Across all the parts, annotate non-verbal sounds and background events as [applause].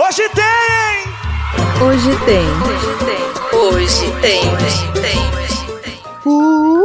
Hoje tem! Hoje tem. Hoje tem. Hoje tem. Hoje tem. Hoje tem. Uh,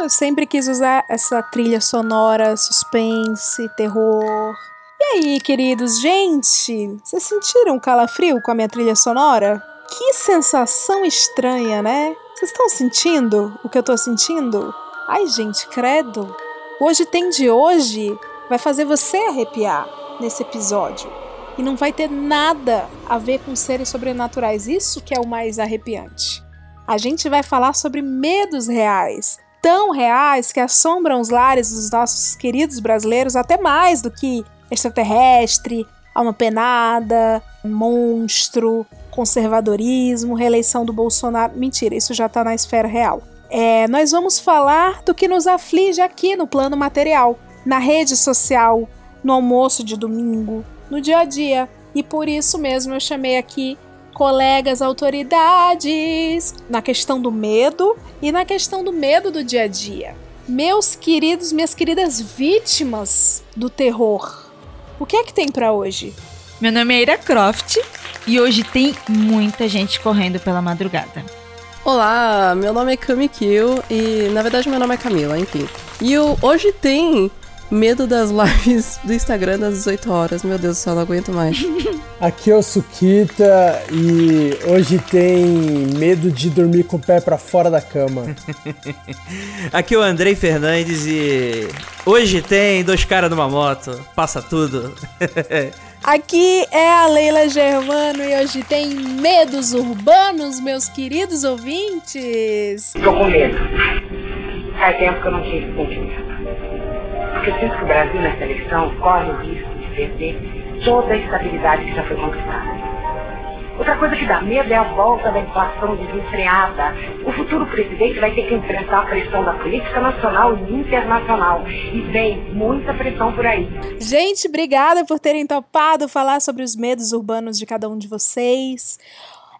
eu sempre quis usar essa trilha sonora, suspense, terror. E aí, queridos, gente, vocês sentiram calafrio com a minha trilha sonora? Que sensação estranha, né? Vocês estão sentindo o que eu tô sentindo? Ai, gente, credo. Hoje tem de hoje vai fazer você arrepiar nesse episódio. E não vai ter nada a ver com seres sobrenaturais. Isso que é o mais arrepiante. A gente vai falar sobre medos reais, tão reais que assombram os lares dos nossos queridos brasileiros até mais do que extraterrestre, alma penada, monstro, conservadorismo, reeleição do Bolsonaro. Mentira, isso já tá na esfera real. É, nós vamos falar do que nos aflige aqui no plano material, na rede social, no almoço de domingo, no dia a dia. E por isso mesmo eu chamei aqui colegas autoridades na questão do medo e na questão do medo do dia a dia. Meus queridos, minhas queridas vítimas do terror. O que é que tem para hoje? Meu nome é Ira Croft e hoje tem muita gente correndo pela madrugada. Olá, meu nome é Kami Kill e na verdade meu nome é Camila, enfim. E o, hoje tem medo das lives do Instagram das 18 horas. Meu Deus do céu, não aguento mais. [laughs] Aqui é o Sukita e hoje tem medo de dormir com o pé pra fora da cama. [laughs] Aqui é o Andrei Fernandes e hoje tem dois caras numa moto, passa tudo. [laughs] Aqui é a Leila Germano e hoje tem medos urbanos, meus queridos ouvintes. Tô com medo. Faz tempo que eu não tive sentimento. Sinto que o Brasil nessa eleição corre o risco de perder toda a estabilidade que já foi conquistada. Outra coisa que dá medo é a volta da inflação desenfreada. O futuro presidente vai ter que enfrentar a pressão da política nacional e internacional. E vem muita pressão por aí. Gente, obrigada por terem topado falar sobre os medos urbanos de cada um de vocês.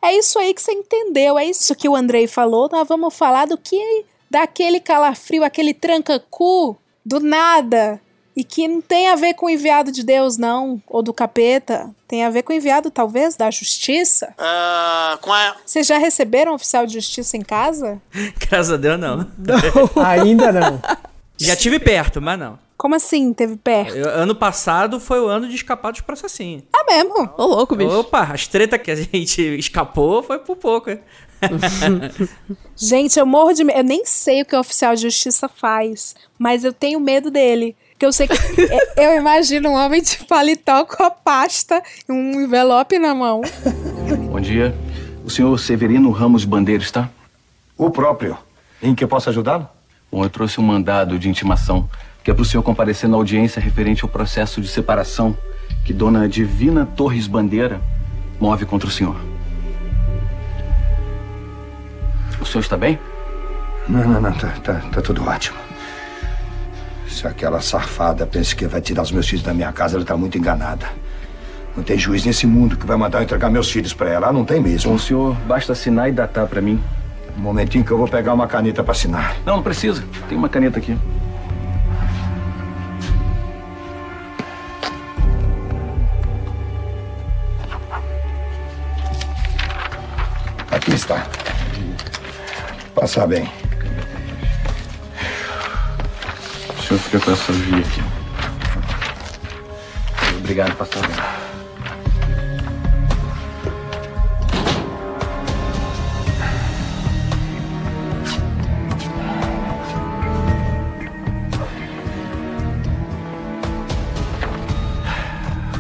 É isso aí que você entendeu, é isso que o Andrei falou. Nós vamos falar do que daquele calafrio, aquele tranca-cu do nada e que não tem a ver com o enviado de Deus, não, ou do capeta. Tem a ver com o enviado, talvez, da justiça. Ah, com a... Vocês já receberam um oficial de justiça em casa? [laughs] Graças a Deus, não. Não, ainda não. Já tive perto, mas não. Como assim, teve perto? Eu- ano passado foi o ano de escapar dos processinhos. Ah, mesmo? Ô, louco, bicho. Opa, as treta que a gente [laughs] escapou foi por pouco. [laughs] Gente, eu morro de medo. Eu nem sei o que o oficial de justiça faz, mas eu tenho medo dele. Porque eu sei que. [laughs] é, eu imagino um homem de paletó com a pasta e um envelope na mão. [laughs] Bom dia. O senhor Severino Ramos Bandeira está? O próprio. Em que eu posso ajudá-lo? Bom, eu trouxe um mandado de intimação que é para o senhor comparecer na audiência referente ao processo de separação que dona Divina Torres Bandeira move contra o senhor. O senhor está bem? Não, não, não. Tá, tá, tá tudo ótimo. Se aquela safada pensa que vai tirar os meus filhos da minha casa, ela tá muito enganada. Não tem juiz nesse mundo que vai mandar eu entregar meus filhos pra ela. Ah, Não tem Bom, mesmo. o senhor basta assinar e datar para mim. Um momentinho que eu vou pegar uma caneta pra assinar. Não, não precisa. Tem uma caneta aqui. Aqui está. Passar bem. O senhor fica com essa via aqui. Obrigado, pastor.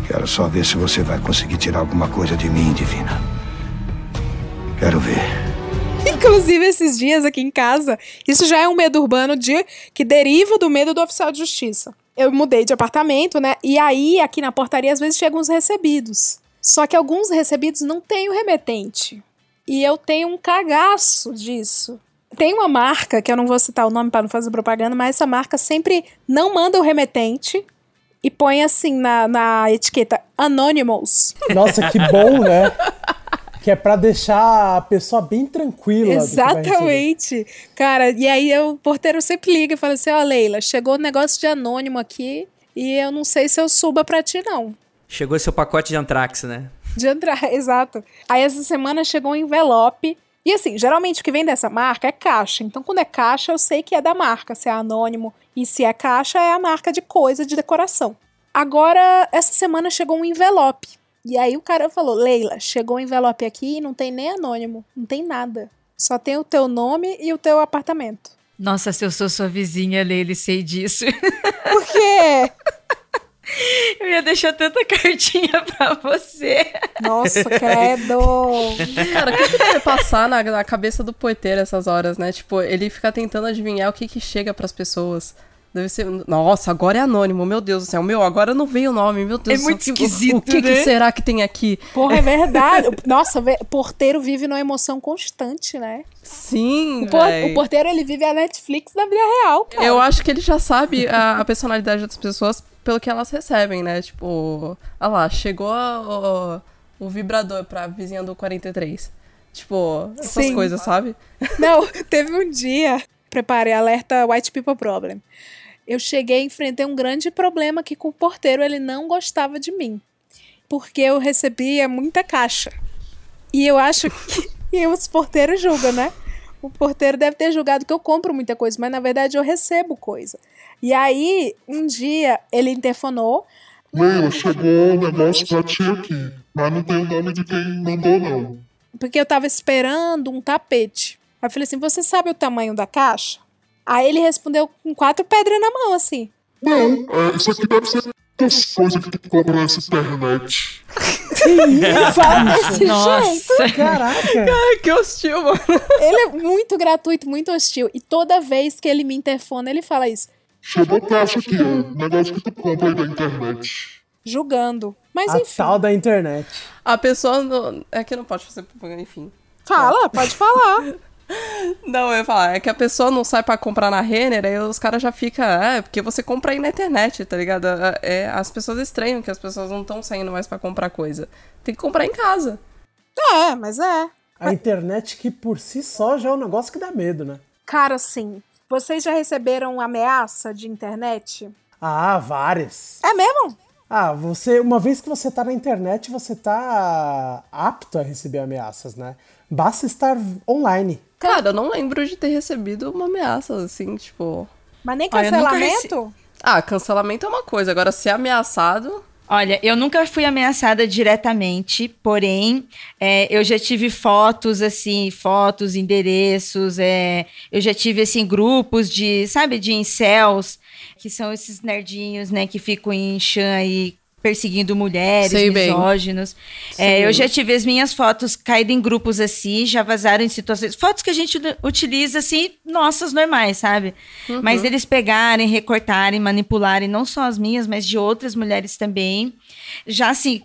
Quero só ver se você vai conseguir tirar alguma coisa de mim, Divina. Quero ver. Inclusive, esses dias aqui em casa, isso já é um medo urbano de que deriva do medo do oficial de justiça. Eu mudei de apartamento, né? E aí, aqui na portaria, às vezes chegam os recebidos. Só que alguns recebidos não têm o remetente. E eu tenho um cagaço disso. Tem uma marca, que eu não vou citar o nome para não fazer propaganda, mas essa marca sempre não manda o remetente e põe assim na, na etiqueta Anonymous. Nossa, que bom, né? Que é pra deixar a pessoa bem tranquila. Exatamente. Cara, e aí eu- o porteiro sempre liga e fala assim: Ó, Leila, chegou um negócio de anônimo aqui e eu não sei se eu suba pra ti, não. Chegou seu pacote de Antrax, né? De entrar, [laughs] exato. Aí essa semana chegou um envelope. E assim, geralmente o que vem dessa marca é caixa. Então, quando é caixa, eu sei que é da marca, se é anônimo. E se é caixa, é a marca de coisa de decoração. Agora, essa semana chegou um envelope. E aí o cara falou: Leila, chegou um envelope aqui e não tem nem anônimo, não tem nada. Só tem o teu nome e o teu apartamento. Nossa, se eu sou sua vizinha, Leila, sei disso. [laughs] Por quê? Eu ia deixar tanta cartinha [laughs] pra você. Nossa, credo! Cara, o que, que deve passar na, na cabeça do porteiro essas horas, né? Tipo, ele fica tentando adivinhar o que que chega pras pessoas. Deve ser. Nossa, agora é anônimo, meu Deus do céu. Meu, agora não veio o nome, meu Deus É do céu. muito que- esquisito, O que, que né? será que tem aqui? Porra, é [laughs] verdade. Nossa, porteiro vive numa emoção constante, né? Sim, O, por- o porteiro, ele vive a Netflix da vida real, cara. Eu acho que ele já sabe a, a personalidade das pessoas pelo que elas recebem, né? Tipo, ah lá, chegou a- o, o vibrador pra vizinha do 43. Tipo, essas Sim. coisas, sabe? Não, [laughs] teve um dia, preparei alerta White People Problem. Eu cheguei e enfrentei um grande problema que com o porteiro ele não gostava de mim. Porque eu recebia muita caixa. E eu acho que [laughs] e os porteiros julgam, né? O porteiro deve ter julgado que eu compro muita coisa, mas na verdade eu recebo coisa. E aí, um dia, ele interfonou. Leila, chegou um negócio pra ti aqui, mas não tem o nome de quem mandou, não. porque eu tava esperando um tapete. Aí eu falei assim: Você sabe o tamanho da caixa? Aí ele respondeu com quatro pedras na mão, assim. Não, é, isso aqui deve ser das coisas que tu compra nessa internet. Fala desse Nossa. jeito. Caraca! Ai, que hostil, mano. Ele é muito gratuito, muito hostil. E toda vez que ele me interfona, ele fala isso, Chegou caixa aqui, ó. Negócio que tu compra aí da internet. julgando. Mas A enfim. tal da internet. A pessoa. Não... É que não pode fazer propaganda, enfim. Fala, pode falar. Não, eu ia falar, é que a pessoa não sai pra comprar na Renner, aí os caras já ficam, é, porque você compra aí na internet, tá ligado? É, as pessoas estranham que as pessoas não estão saindo mais pra comprar coisa. Tem que comprar em casa. É, mas é. A internet que por si só já é um negócio que dá medo, né? Cara, sim. Vocês já receberam ameaça de internet? Ah, várias. É mesmo? Ah, você, uma vez que você tá na internet, você tá apto a receber ameaças, né? Basta estar online. Cara, eu não lembro de ter recebido uma ameaça, assim, tipo. Mas nem Olha, eu nunca cancelamento? Ah, cancelamento é uma coisa, agora ser ameaçado. Olha, eu nunca fui ameaçada diretamente, porém, é, eu já tive fotos, assim, fotos, endereços, é, eu já tive, assim, grupos de, sabe, de incels, que são esses nerdinhos, né, que ficam em chan aí perseguindo mulheres, Sei misóginos. É, eu já tive as minhas fotos caídas em grupos assim, já vazaram em situações. Fotos que a gente utiliza assim, nossas normais, sabe? Uhum. Mas eles pegarem, recortarem, manipularem, não só as minhas, mas de outras mulheres também. Já assim,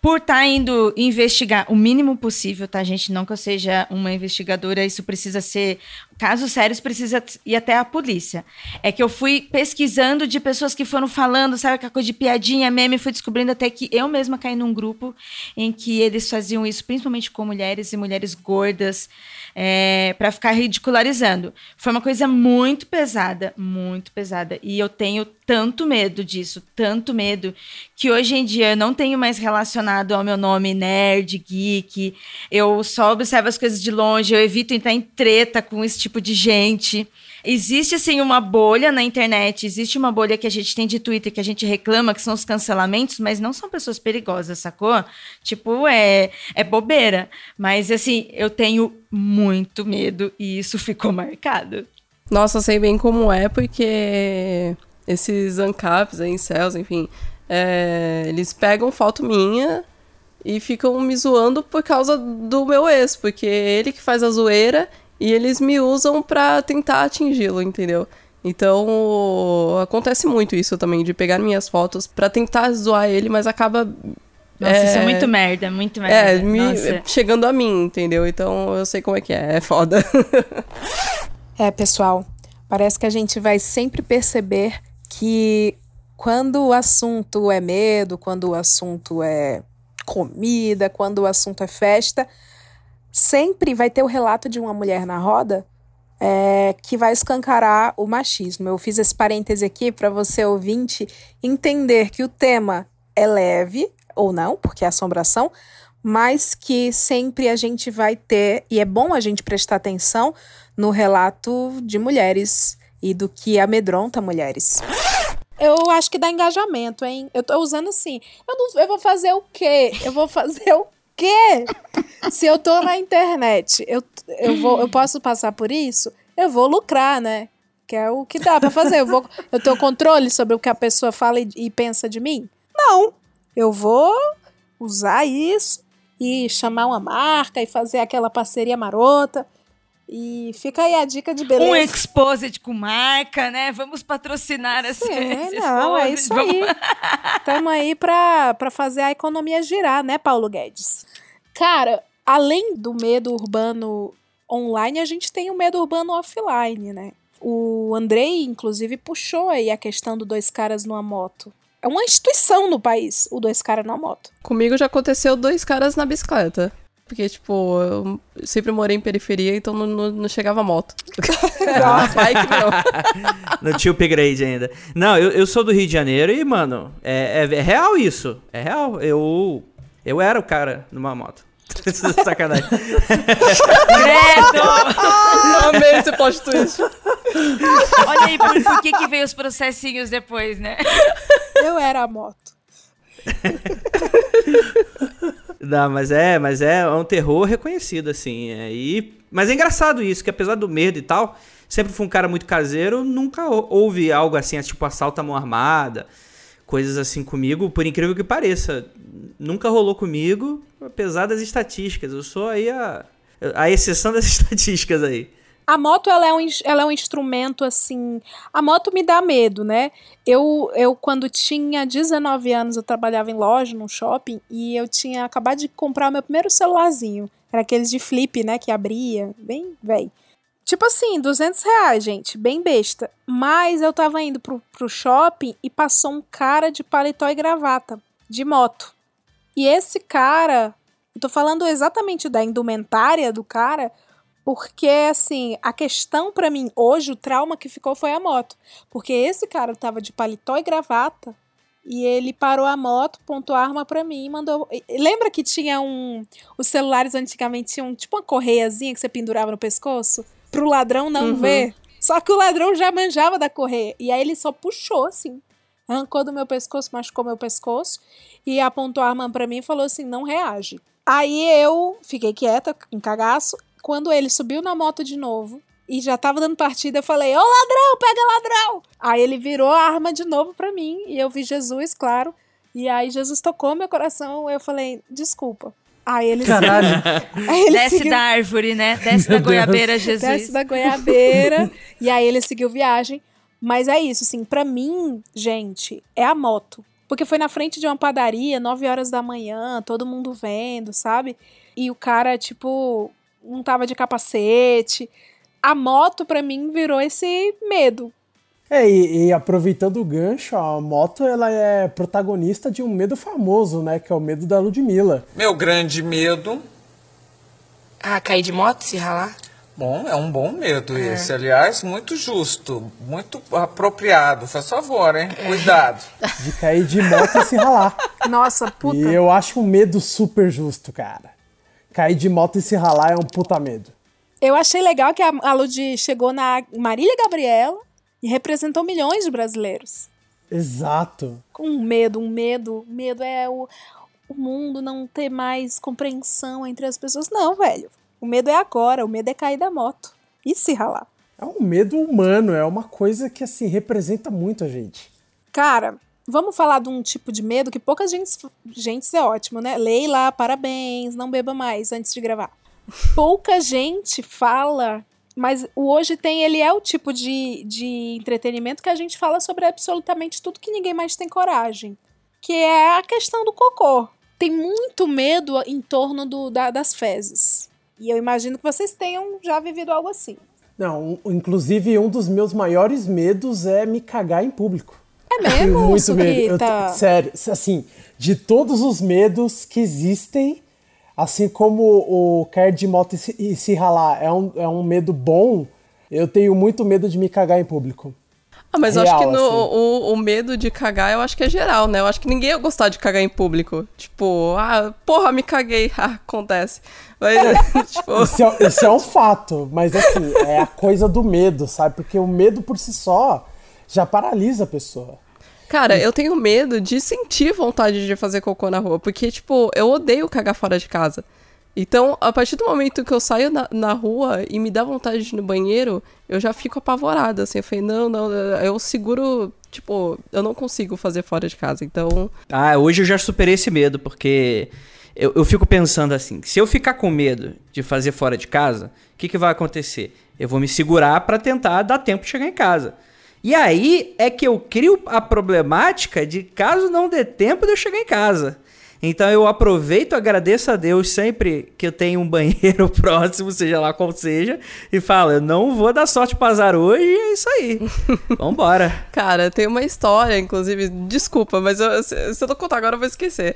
por estar indo investigar o mínimo possível, tá, gente? Não que eu seja uma investigadora, isso precisa ser. Casos sérios precisa ir até a polícia. É que eu fui pesquisando de pessoas que foram falando, sabe, aquela coisa de piadinha, meme, fui descobrindo até que eu mesma caí num grupo em que eles faziam isso, principalmente com mulheres e mulheres gordas, é, para ficar ridicularizando. Foi uma coisa muito pesada, muito pesada. E eu tenho tanto medo disso, tanto medo, que hoje em dia eu não tenho mais relacionado ao meu nome nerd, geek. Eu só observo as coisas de longe, eu evito entrar em treta com esse tipo de gente. Existe, assim, uma bolha na internet, existe uma bolha que a gente tem de Twitter que a gente reclama, que são os cancelamentos, mas não são pessoas perigosas, sacou? Tipo, é, é bobeira. Mas, assim, eu tenho muito medo e isso ficou marcado. Nossa, eu sei bem como é, porque esses ANCAPs, aí, incels, enfim, é, eles pegam foto minha e ficam me zoando por causa do meu ex, porque ele que faz a zoeira e eles me usam pra tentar atingi-lo, entendeu? Então, acontece muito isso também, de pegar minhas fotos pra tentar zoar ele, mas acaba. Nossa, isso é muito merda, muito merda. É, me- chegando a mim, entendeu? Então eu sei como é que é, é foda. [laughs] É, pessoal, parece que a gente vai sempre perceber que quando o assunto é medo, quando o assunto é comida, quando o assunto é festa, sempre vai ter o relato de uma mulher na roda é, que vai escancarar o machismo. Eu fiz esse parêntese aqui para você, ouvinte, entender que o tema é leve, ou não, porque é assombração, mas que sempre a gente vai ter, e é bom a gente prestar atenção no relato de mulheres e do que amedronta mulheres. Eu acho que dá engajamento, hein? Eu tô usando assim. Eu, não, eu vou fazer o quê? Eu vou fazer o quê? Se eu tô na internet, eu, eu, vou, eu posso passar por isso? Eu vou lucrar, né? Que é o que dá pra fazer. Eu, vou, eu tenho controle sobre o que a pessoa fala e, e pensa de mim? Não. Eu vou usar isso e chamar uma marca e fazer aquela parceria marota. E fica aí a dica de beleza. Um exposit com marca, né? Vamos patrocinar esse, Sim, esse não, é isso aí. Estamos aí pra, pra fazer a economia girar, né, Paulo Guedes? Cara, além do medo urbano online, a gente tem o medo urbano offline, né? O Andrei, inclusive, puxou aí a questão do dois caras numa moto. É uma instituição no país, o dois caras numa moto. Comigo já aconteceu dois caras na bicicleta. Porque, tipo, eu sempre morei em periferia, então não, não, não chegava moto. [laughs] Bike não. [laughs] Não tinha upgrade ainda. Não, eu, eu sou do Rio de Janeiro e, mano, é, é- é real isso. É real. Eu, eu era o cara numa moto. [laughs] Sacanagem. Amei esse plot twist. Olha aí por, por que, que veio os processinhos depois, né? Eu era a moto. Não, mas é, mas é um terror reconhecido, assim. É, e, mas é engraçado isso, que apesar do medo e tal, sempre fui um cara muito caseiro, nunca hou- houve algo assim, tipo assalto à mão armada, coisas assim comigo, por incrível que pareça. Nunca rolou comigo, apesar das estatísticas. Eu sou aí a, a exceção das [laughs] estatísticas aí. A moto, ela é, um, ela é um instrumento, assim... A moto me dá medo, né? Eu, eu, quando tinha 19 anos, eu trabalhava em loja, num shopping, e eu tinha acabado de comprar o meu primeiro celularzinho. Era aqueles de flip, né? Que abria, bem velho. Tipo assim, 200 reais, gente, bem besta. Mas eu tava indo pro, pro shopping e passou um cara de paletó e gravata, de moto. E esse cara, tô falando exatamente da indumentária do cara, porque, assim, a questão pra mim hoje, o trauma que ficou foi a moto. Porque esse cara tava de paletó e gravata e ele parou a moto, pontou a arma pra mim e mandou. Lembra que tinha um. Os celulares antigamente tinham tipo uma correiazinha que você pendurava no pescoço? Pro ladrão não Uhum. ver. Só que o ladrão já manjava da correia. E aí ele só puxou assim. Arrancou do meu pescoço, machucou meu pescoço e apontou a arma pra mim e falou assim: não reage. Aí eu fiquei quieta, em cagaço. Quando ele subiu na moto de novo e já tava dando partida, eu falei: Ô ladrão, pega ladrão! Aí ele virou a arma de novo pra mim e eu vi Jesus, claro. E aí Jesus tocou meu coração. Eu falei: desculpa. Aí ele Caralho. [laughs] Aí ele Desce seguiu- da árvore, né? Desce da Deus. goiabeira, Jesus. Desce da goiabeira. e aí ele seguiu viagem. Mas é isso, assim, pra mim, gente, é a moto. Porque foi na frente de uma padaria, 9 horas da manhã, todo mundo vendo, sabe? E o cara, tipo, não tava de capacete. A moto, pra mim, virou esse medo. É, e, e aproveitando o gancho, a moto ela é protagonista de um medo famoso, né? Que é o medo da Ludmilla. Meu grande medo. Ah, cair de moto, se ralar? Bom, é um bom medo esse. Aliás, muito justo, muito apropriado. Faz favor, hein? Cuidado. De cair de moto e se ralar. [laughs] Nossa, puta. E eu acho um medo super justo, cara. Cair de moto e se ralar é um puta medo. Eu achei legal que a, a Lud chegou na Marília Gabriela e representou milhões de brasileiros. Exato. com um medo, um medo, medo é o, o mundo não ter mais compreensão entre as pessoas. Não, velho. O medo é agora, o medo é cair da moto e se ralar. É um medo humano, é uma coisa que, assim, representa muito a gente. Cara, vamos falar de um tipo de medo que pouca gente. Gente, é ótimo, né? Leila, parabéns, não beba mais antes de gravar. Pouca gente fala, mas o Hoje Tem, ele é o tipo de, de entretenimento que a gente fala sobre absolutamente tudo que ninguém mais tem coragem. Que é a questão do cocô. Tem muito medo em torno do, da- das fezes. E eu imagino que vocês tenham já vivido algo assim. Não, inclusive um dos meus maiores medos é me cagar em público. É [laughs] mesmo, muito medo. Eu sério, assim, de todos os medos que existem, assim como o cair de moto e se, e se ralar é um, é um medo bom, eu tenho muito medo de me cagar em público. Ah, mas eu acho que Real, no, assim. o, o medo de cagar, eu acho que é geral, né? Eu acho que ninguém ia gostar de cagar em público. Tipo, ah, porra, me caguei. [laughs] Ah, acontece. Mas, [laughs] tipo... Isso é, isso é um fato, mas assim, é a coisa do medo, sabe? Porque o medo por si só já paralisa a pessoa. Cara, eu tenho medo de sentir vontade de fazer cocô na rua, porque, tipo, eu odeio cagar fora de casa. Então, a partir do momento que eu saio na, na rua e me dá vontade de ir no banheiro, eu já fico apavorada, assim. Eu falei, não, não, eu seguro, tipo, eu não consigo fazer fora de casa. Então, Ah, hoje eu já superei esse medo, porque eu, eu fico pensando assim: se eu ficar com medo de fazer fora de casa, o que, que vai acontecer? Eu vou me segurar pra tentar dar tempo de chegar em casa. E aí é que eu crio a problemática de caso não dê tempo de eu chegar em casa. Então eu aproveito, agradeço a Deus sempre que eu tenho um banheiro [laughs] próximo, seja lá qual seja, e falo, eu não vou dar sorte pro azar hoje, e é isso aí. [laughs] Vambora. Cara, tem uma história, inclusive, desculpa, mas eu- se, se eu não contar agora eu vou esquecer.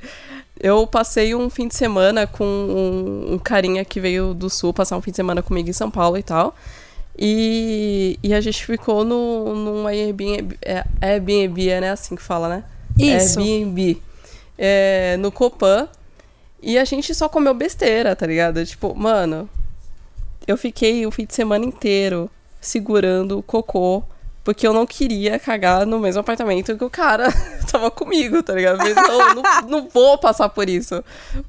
Eu passei um fim de semana com um, um carinha que veio do sul passar um fim de semana comigo em São Paulo e tal. E, e a gente ficou no, num Airbnb, é, Airbnb, é né, assim que fala, né? Isso. Airbnb. É, no Copan. E a gente só comeu besteira, tá ligado? Tipo, mano, eu fiquei o fim de semana inteiro segurando o cocô, porque eu não queria cagar no mesmo apartamento que o cara [laughs] tava comigo, tá ligado? Não, não, não vou passar por isso.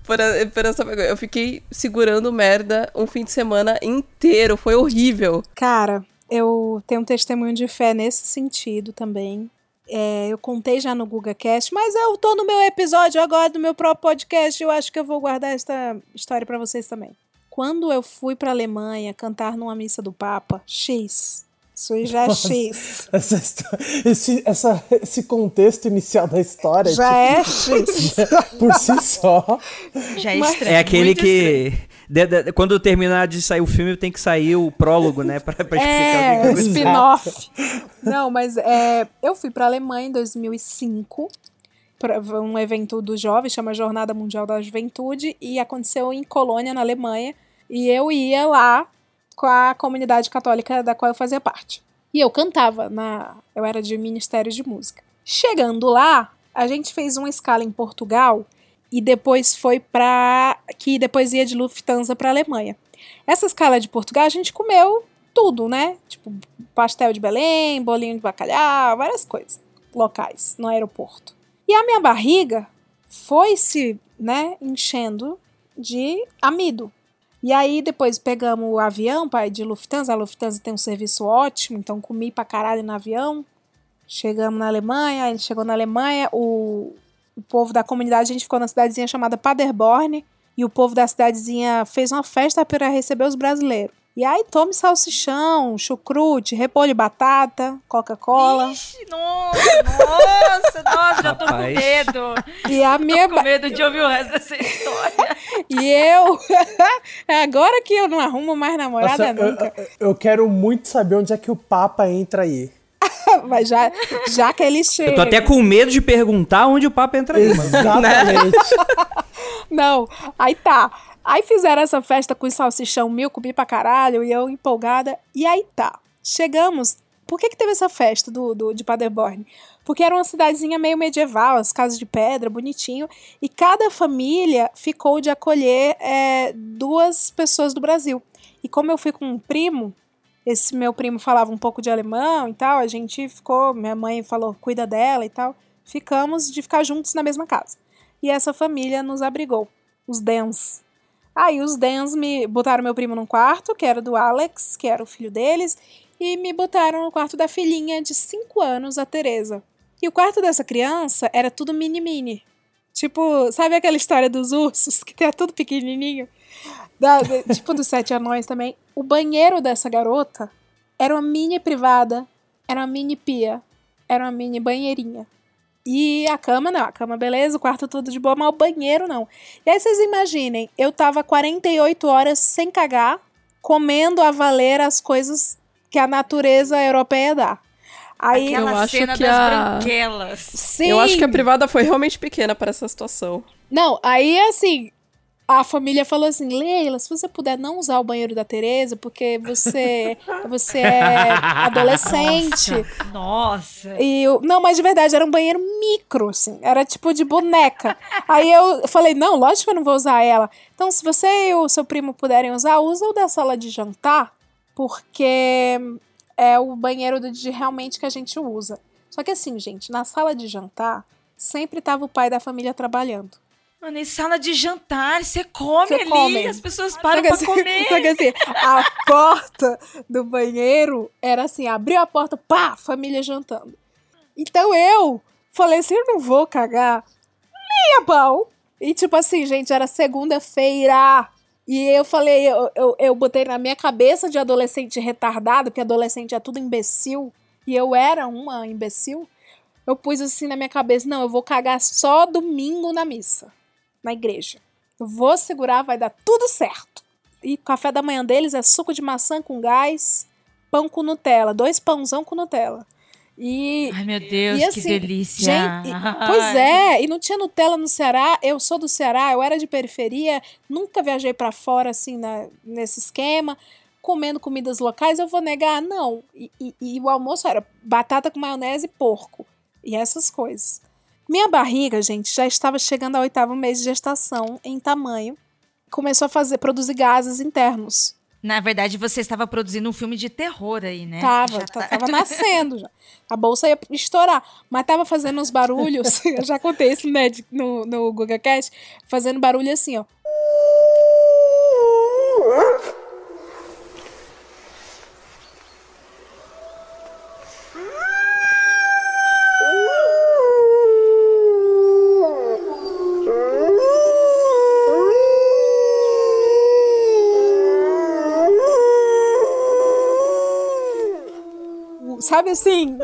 Por, por essa. Eu fiquei segurando merda um fim de semana inteiro, foi horrível. Cara, eu tenho um testemunho de fé nesse sentido também. É, eu contei já no GugaCast, mas eu tô no meu episódio agora do meu próprio podcast. Eu acho que eu vou guardar essa história pra vocês também. Quando eu fui pra Alemanha cantar numa missa do Papa, X. Isso já é X. Essa, esse, essa- esse contexto inicial da história. Já é tipo, X. [laughs] Por si só. Já é estranho. É aquele muito que. de- de- quando terminar de sair o filme, tem que sair o prólogo, né? Pra, pra explicar o que É, aconteceu. spin-off. Não, mas é, eu fui pra Alemanha em 2005 para um evento do jovem, chama Jornada Mundial da Juventude, e aconteceu em Colônia, na Alemanha, e eu ia lá com a comunidade católica da qual eu fazia parte. E eu cantava na, eu era de Ministério de Música. Chegando lá, a gente fez uma escala em Portugal e depois foi pra que depois ia de Lufthansa para Alemanha. Essa escala de Portugal a gente comeu tudo, né? Tipo, pastel de Belém, bolinho de bacalhau, várias coisas locais no aeroporto. E a minha barriga foi se, né, enchendo de amido. E aí depois pegamos o avião para ir de Lufthansa. A Lufthansa tem um serviço ótimo, então comi pra caralho no avião. Chegamos na Alemanha, a gente chegou na Alemanha, o, o povo da comunidade, a gente ficou na cidadezinha chamada Paderborn, e o povo da cidadezinha fez uma festa para receber os brasileiros. E aí tome salsichão, chucrute, repolho e batata, Coca-Cola. Ixi, nossa, nossa, [laughs] nossa, já tô com medo. E a minha Tô com medo de ouvir o resto dessa história. [laughs] E eu. [laughs] é agora que eu não arrumo mais namorada Nossa, eu- nunca. eu, eu quero muito saber onde é que o Papa entra aí. Mas já, já que ele chega. Eu tô até com medo de perguntar onde o papo entra aí. mano. Exatamente. Não, aí tá. Aí fizeram essa festa com salsichão mil, comi pra caralho, e eu empolgada. E aí tá. Chegamos. Por que, que teve essa festa do, do, de Paderborn? Porque era uma cidadezinha meio medieval, as casas de pedra, bonitinho. E cada família ficou de acolher é, duas pessoas do Brasil. E como eu fui com um primo, esse meu primo falava um pouco de alemão e tal, a gente ficou, minha mãe falou, cuida dela e tal. Ficamos de ficar juntos na mesma casa. E essa família nos abrigou, os Dens. Aí os Dens me botaram meu primo num quarto, que era do Alex, que era o filho deles, e me botaram no quarto da filhinha de 5 anos, a Teresa. E o quarto dessa criança era tudo mini-mini. Tipo, sabe aquela história dos ursos, [laughs] que é tudo pequenininho? Da- tipo dos sete anões também. O banheiro dessa garota era uma mini privada, era uma mini pia, era uma mini banheirinha. E a cama não, a cama beleza, o quarto tudo de boa, mas o banheiro não. E aí vocês imaginem, eu tava 48 horas sem cagar, comendo a valer as coisas que a natureza europeia dá. Aí Aquela eu acho cena que das a- branquelas. sim. Eu acho que a privada foi realmente pequena para essa situação. Não, aí assim, a família falou assim: Leila, se você puder não usar o banheiro da Tereza, porque você, [laughs] você é adolescente. Nossa. E eu, não, mas de verdade, era um banheiro micro, assim. Era tipo de boneca. Aí eu falei, não, lógico que eu não vou usar ela. Então, se você e o seu primo puderem usar, usa o da sala de jantar, porque é o banheiro de, de realmente que a gente usa. Só que assim, gente, na sala de jantar, sempre tava o pai da família trabalhando. Mano, em sala de jantar, você come Você ali, come. as pessoas param pra assim- comer. Só que assim, a [laughs] porta do banheiro era assim, abriu a porta, pá, família jantando. Então eu falei assim, eu não vou cagar nem pau. E tipo assim, gente, era segunda-feira. E eu falei, eu, eu, eu botei na minha cabeça de adolescente retardado, que adolescente é tudo imbecil, e eu era uma imbecil. Eu pus assim na minha cabeça, não, eu vou cagar só domingo na missa, na igreja. Eu vou segurar, vai dar tudo certo. E o café da manhã deles é suco de maçã com gás, pão com Nutella, dois pãozão com Nutella. E Ai, meu Deus, e que assim, delícia. gente, e- [laughs] pois é, e não tinha Nutella no Ceará. Eu sou do Ceará, eu era de periferia, nunca viajei pra fora assim na- nesse esquema, comendo comidas locais. Eu vou negar? Não. E, e- e o almoço era batata com maionese e porco e essas coisas. Minha barriga, gente, já estava chegando ao oitavo mês de gestação em tamanho. Começou a fazer produzir gases internos. Na verdade, você estava produzindo um filme de terror aí, né? Tava, Já tá- tava [laughs] nascendo já. A bolsa ia estourar. Mas tava fazendo uns barulhos. [laughs] eu já contei isso né, no, no Google Cast. Fazendo barulho assim, ó. Sabe assim?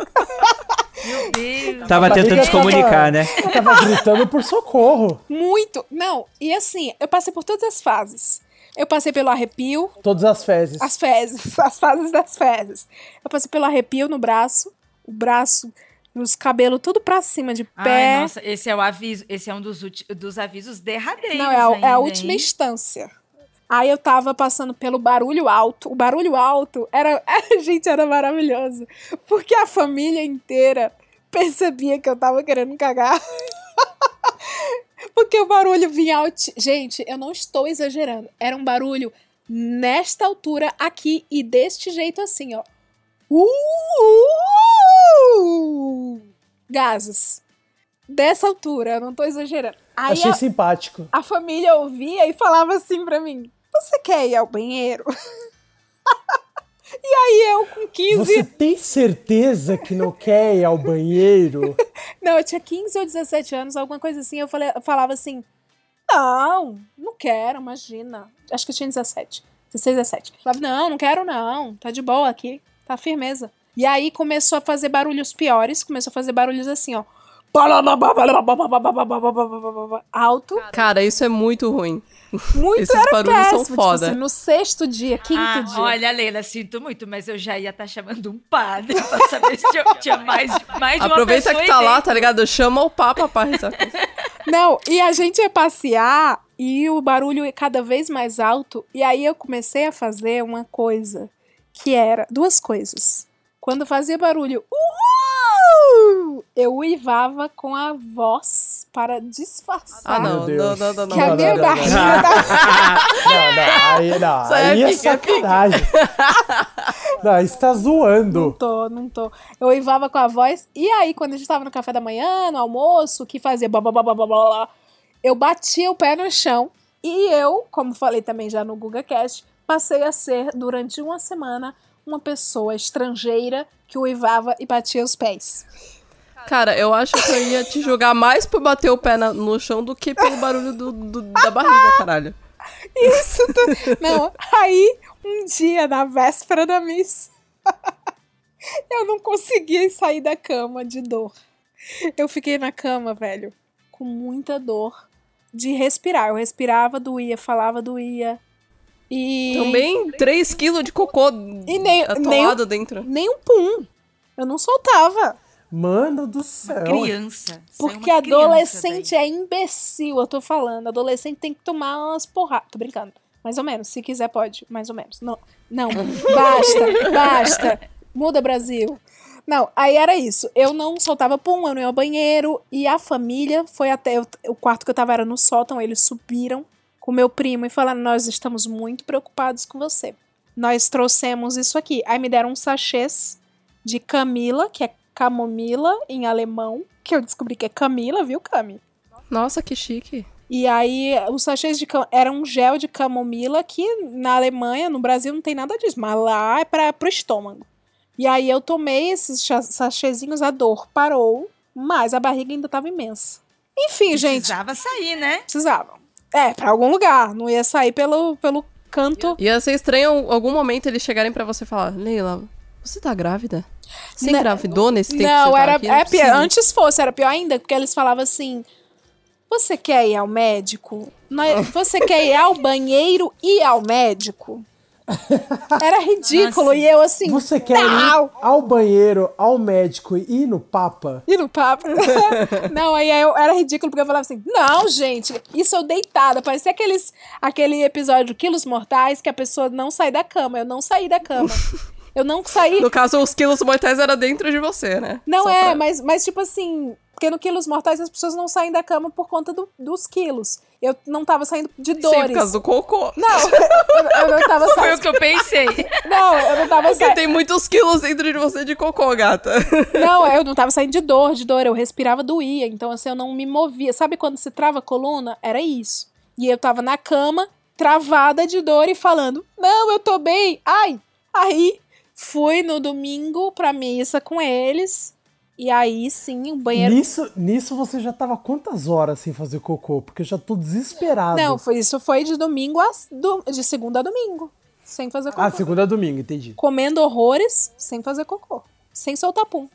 Meu Deus. Tava tentando se comunicar, né? Tava gritando por socorro. Muito. Não, e assim, eu passei por todas as fases. Eu passei pelo arrepio, Todas as fezes. as fezes, [laughs] as fases das fezes. Eu passei pelo arrepio no braço, o braço, os cabelos tudo pra cima de pé. Ai, nossa, esse é o aviso, esse é um dos, dos avisos derradeiros. Não, é a, é a ainda, última hein? instância. Aí eu tava passando pelo barulho alto. O barulho alto era. [laughs] Gente, era maravilhoso. Porque a família inteira percebia que eu tava querendo cagar. [laughs] Porque o barulho vinha alto. Gente, eu não estou exagerando. Era um barulho nesta altura aqui e deste jeito assim, ó. Uh! Gases. Dessa altura, eu não tô exagerando. Aí Achei a- simpático. a família ouvia e falava assim pra mim: Você quer ir ao banheiro? [laughs] e aí eu com 15. Você tem certeza que não quer ir ao banheiro? [laughs] Não, eu tinha 15 ou 17 anos, alguma coisa assim. Eu, falei, eu falava assim: Não, não quero, imagina. Acho que eu tinha 17. 16, 17. Eu falava, não, não quero não. Tá de boa aqui. Tá firmeza. E aí começou a fazer barulhos piores. Começou a fazer barulhos assim, ó. Alto. Cara, isso é muito ruim. Muito Esses era barulhos são péssimo, foda. Tipo assim, no sexto dia, quinto Ah, dia. olha, Leila, sinto muito, mas eu já ia estar chamando um padre pra saber se tinha, tinha mais, mais de uma Aproveita pessoa que tá lá, tá ligado? Chama o Papa pra rezar. Não, e a gente ia passear e o barulho ia cada vez mais alto. E aí eu comecei a fazer uma coisa que era duas coisas. Quando fazia barulho, eu uivava com a voz para disfarçar. Ah, não, Meu não, Deus. não, não, não. Que a Não, minha não, não, barriga não. tá- Não, não, aí não. Isso aí é é sacanagem. Não, isso tá Não zoando. tô, não tô. Eu uivava com a voz. E aí, quando a gente tava no café da manhã, no almoço, que fazia blá blá blá blá blá blá, blá, eu batia o pé no chão. E eu, como falei também já no GugaCast, passei a ser, durante uma semana, uma pessoa estrangeira que uivava e batia os pés. Cara, eu acho que eu ia te julgar mais por bater o pé na- no chão do que pelo barulho do, do- da barriga, caralho. [laughs] Isso, tu... não. Aí, um dia, na véspera da missa, [laughs] eu não conseguia sair da cama de dor. Eu fiquei na cama, velho, com muita dor de respirar. Eu respirava, doía, falava, doía. E. Também 3 quilos de cocô E nem, nem, atolado um, dentro. nem um pum. Eu não soltava. Mano do céu. Criança. É uma Porque criança, adolescente é imbecil, eu tô falando. Adolescente tem que tomar umas porradas. Tô brincando. Mais ou menos. Se quiser, pode. Mais ou menos. Não, não. basta, [laughs] basta. Muda, Brasil. Não, aí era isso. Eu não soltava pum, eu não ia ao banheiro. E a família foi até. o quarto que eu tava era no sótão. Eles subiram com meu primo e falaram: Nós estamos muito preocupados com você. Nós trouxemos isso aqui. Aí me deram uns sachês de Camila, que é camomila em alemão. Que eu descobri que é Camila, viu, Cami? Nossa, que chique. E aí, os sachês de cam... era um gel de camomila que na Alemanha, no Brasil, não tem nada disso, mas lá é para pro estômago. E aí eu tomei esses sachêzinhos, a dor parou, mas a barriga ainda tava imensa. Enfim, gente. Precisava sair, né? Precisava. É, pra algum lugar. Não ia sair pelo, pelo canto. Ia ser estranho algum momento eles chegarem pra você e falar, Leila, você tá grávida? Você Não, engravidou nesse tempo que Não, você tá era é é pior. possível." Antes fosse, era pior ainda, porque eles falavam assim: Você quer ir ao médico? Você quer ir ao banheiro e ao médico? [laughs] Era ridículo. E eu assim. Você quer não! ir ao banheiro, ao médico e ir no Papa? E no papo. [laughs] não, aí eu era ridículo, porque eu falava assim: não, gente, isso eu deitada. Parecia aqueles, aquele episódio Quilos Mortais que a pessoa não sai da cama. Eu não saí da cama. Eu não saí. No caso, os quilos mortais era dentro de você, né? Não Só é, pra- mas, mas tipo assim, porque no Quilos Mortais as pessoas não saem da cama por conta do- dos quilos. Eu não tava saindo de Sim, dores. por causa do cocô. Não, [laughs] eu, eu não tava Foi saindo. o que eu pensei. Não, eu não tava Porque saindo. tem muitos quilos dentro de você de cocô, gata. [laughs] Não, eu não tava saindo de dor, de dor. Eu respirava, doía. Então, assim, eu não me movia. Sabe quando se trava a coluna? Era isso. E eu tava na cama, travada de dor e falando: Não, eu tô bem. Ai, aí fui no domingo pra missa com eles. E aí sim, o banheiro. Nisso, nisso você já tava quantas horas sem fazer cocô? Porque eu já tô desesperado. Não, foi, isso foi de domingo a. do- de segunda a domingo. Sem fazer cocô. Ah, segunda a domingo, entendi. Comendo horrores, sem fazer cocô. Sem soltar pum.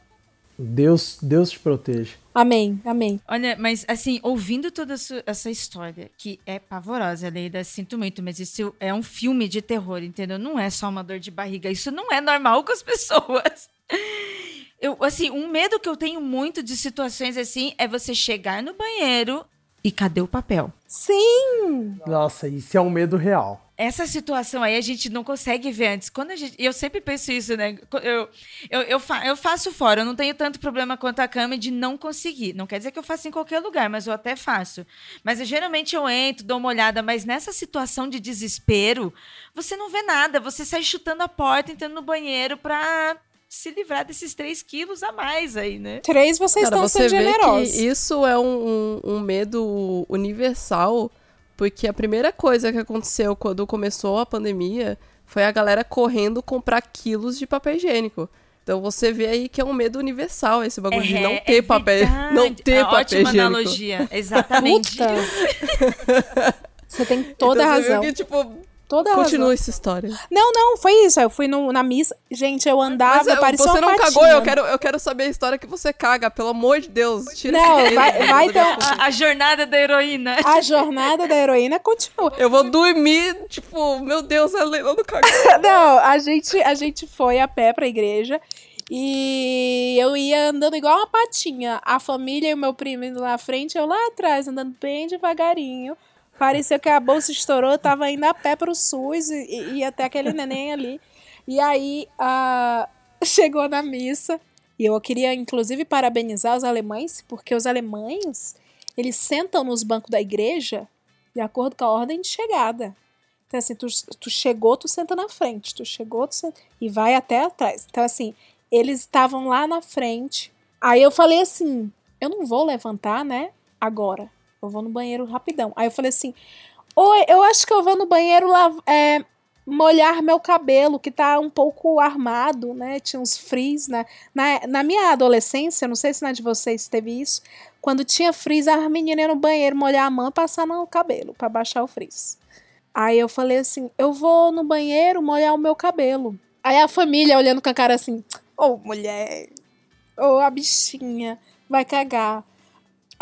Deus, Deus te proteja. Amém, amém. Olha, mas assim, ouvindo toda essa, essa história, que é pavorosa, Leida, sinto muito, mas isso é um filme de terror, entendeu? Não é só uma dor de barriga, isso não é normal com as [laughs] pessoas. Eu, assim, um medo que eu tenho muito de situações assim é você chegar no banheiro e cadê o papel? Sim! Nossa, isso é um medo real. Essa situação aí a gente não consegue ver antes. Quando a gente, eu sempre penso isso, né? Eu, eu, eu, fa- eu faço fora, eu não tenho tanto problema quanto a cama de não conseguir. Não quer dizer que eu faça em qualquer lugar, mas eu até faço. Mas eu, geralmente eu entro, dou uma olhada, mas nessa situação de desespero, você não vê nada. Você sai chutando a porta, entrando no banheiro pra se livrar desses 3 quilos a mais aí, né? Três, vocês Cara, estão você sendo vê generosos. que isso é um, um, um medo universal, porque a primeira coisa que aconteceu quando começou a pandemia foi a galera correndo comprar quilos de papel higiênico. Então você vê aí que é um medo universal esse bagulho de não É, ter é papel, verdade. não ter É papel ótima higiênico. analogia, exatamente. Puta. [laughs] Você tem toda Então a você viu razão. que, tipo, Toda a continua razão. essa história. Não, não, foi isso. Eu fui no- na missa. Gente, eu andava, Mas eu- parecia você uma não cagou, patinha. eu quero, eu quero saber a história que você caga, pelo amor de Deus. Tira Não, vai- vai boca. A, a jornada da heroína. A jornada da heroína continua. Eu vou dormir, tipo, meu Deus, a Leila não cagou. [laughs] Não, a gente, a gente foi a pé pra igreja e eu ia andando igual uma patinha. A família e o meu primo indo lá à frente, eu lá atrás, andando bem devagarinho. Parecia que a bolsa estourou, eu tava indo a pé pro SUS e, e até aquele neném ali. E aí a... [laughs] chegou na missa. E eu queria, inclusive, parabenizar os alemães, porque os alemães, eles sentam nos bancos da igreja de acordo com a ordem de chegada. Então, assim, tu, tu chegou, tu senta na frente. Tu chegou, tu senta... E vai até atrás. Então, assim, eles estavam lá na frente. Aí eu falei assim, eu não vou levantar, né, agora. Eu vou no banheiro rapidão. Aí eu falei assim, oi, eu acho que eu vou no banheiro lá, é, molhar meu cabelo, que tá um pouco armado, né? Tinha uns frizz, né? Na, na minha adolescência, não sei se na de vocês teve isso, quando tinha frizz, a menina ia no banheiro molhar a mão e passar no cabelo, pra baixar o frizz. Aí eu falei assim, eu vou no banheiro molhar o meu cabelo. Aí a família olhando com a cara assim, ô oh, mulher, ô oh, a bichinha, vai cagar.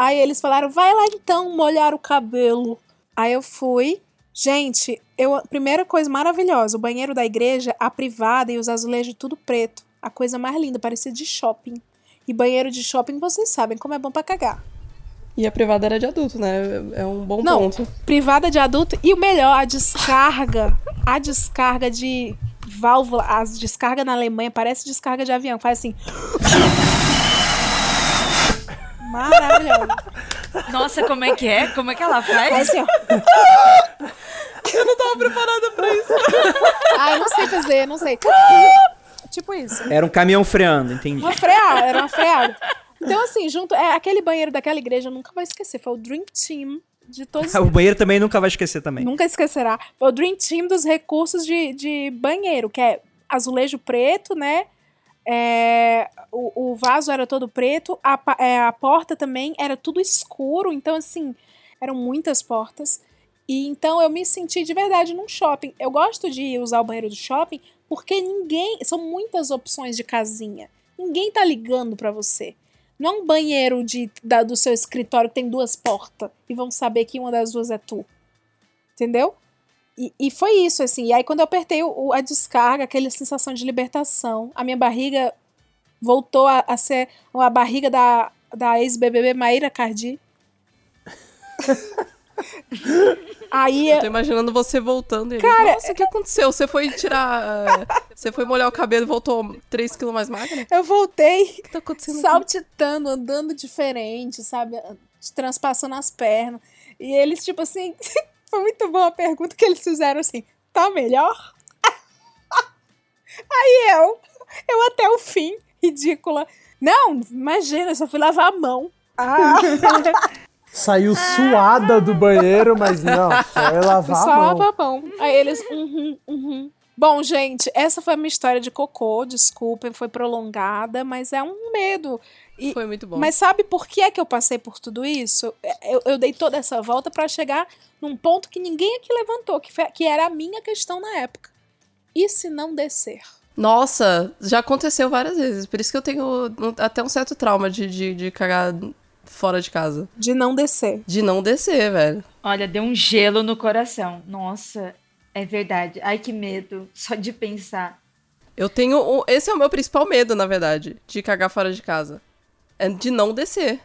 Aí eles falaram, vai lá então molhar o cabelo. Aí eu fui. Gente, eu, primeira coisa maravilhosa, o banheiro da igreja, a privada e os azulejos tudo preto. A coisa mais linda, parecia de shopping. E banheiro de shopping, vocês sabem como é bom pra cagar. E a privada era de adulto, né? É um bom Não, ponto. privada de adulto. E o melhor, a descarga. a descarga de válvula. As descarga na Alemanha parece descarga de avião. Faz assim. Maravilhoso. Nossa, como é que é? Como é que ela Faz faz? assim, ó. [laughs] Eu não tava preparada pra isso. Ah, eu não sei fazer, não sei. Tipo isso. Era um caminhão freando, entendi. Uma freada, era uma freada. Então, assim, junto. É, aquele banheiro daquela igreja eu nunca vou esquecer. Foi o Dream Team de todos. [laughs] O banheiro também nunca vai esquecer também. Nunca esquecerá. Foi o Dream Team dos recursos de, de banheiro, que é azulejo preto, né? É, o, o vaso era todo preto, a, é, a porta também era tudo escuro, então assim, eram muitas portas. E então eu me senti de verdade num shopping. Eu gosto de usar o banheiro do shopping porque ninguém. São muitas opções de casinha. Ninguém tá ligando pra você. Não é um banheiro de, da- do seu escritório que tem duas portas e vão saber que uma das duas é tu. Entendeu? E, e foi isso, assim. E aí, quando eu apertei o- a descarga, aquela sensação de libertação, a minha barriga voltou a, a ser a barriga da, da ex-BBB Maíra Cardi. [laughs] aí Eu tô imaginando você voltando e ele, Cara, Nossa, o que aconteceu? Você foi tirar. eh, Você foi molhar o cabelo e voltou 3 quilos mais magra? eu voltei O que tá acontecendo? aqui? saltitando, andando diferente, sabe? Transpassando as pernas. E eles, tipo assim, foi muito boa a pergunta que eles fizeram assim: tá melhor? [laughs] Aí eu, eu até o fim, ridícula. Não, imagina, eu só fui lavar a mão. Ah, [laughs] Saiu suada do banheiro, mas não, só ia eu lavar só a mão. lava a mão. Aí eles, uhum, uhum. Bom, gente, essa foi a minha história de cocô. Desculpem, foi prolongada, mas é um medo. E- Foi muito bom. Mas sabe por que é que eu passei por tudo isso? Eu, eu dei toda essa volta pra chegar num ponto que ninguém aqui levantou, que, foi- que era a minha questão na época. E se não descer? Nossa, já aconteceu várias vezes. Por isso que eu tenho um- até um certo trauma de, de, de cagar fora de casa. De não descer. De não descer, velho. Olha, deu um gelo no coração. Nossa, é verdade. Ai, que medo. Só de pensar. Eu tenho. um- esse é o meu principal medo, na verdade, de cagar fora de casa. É de não descer.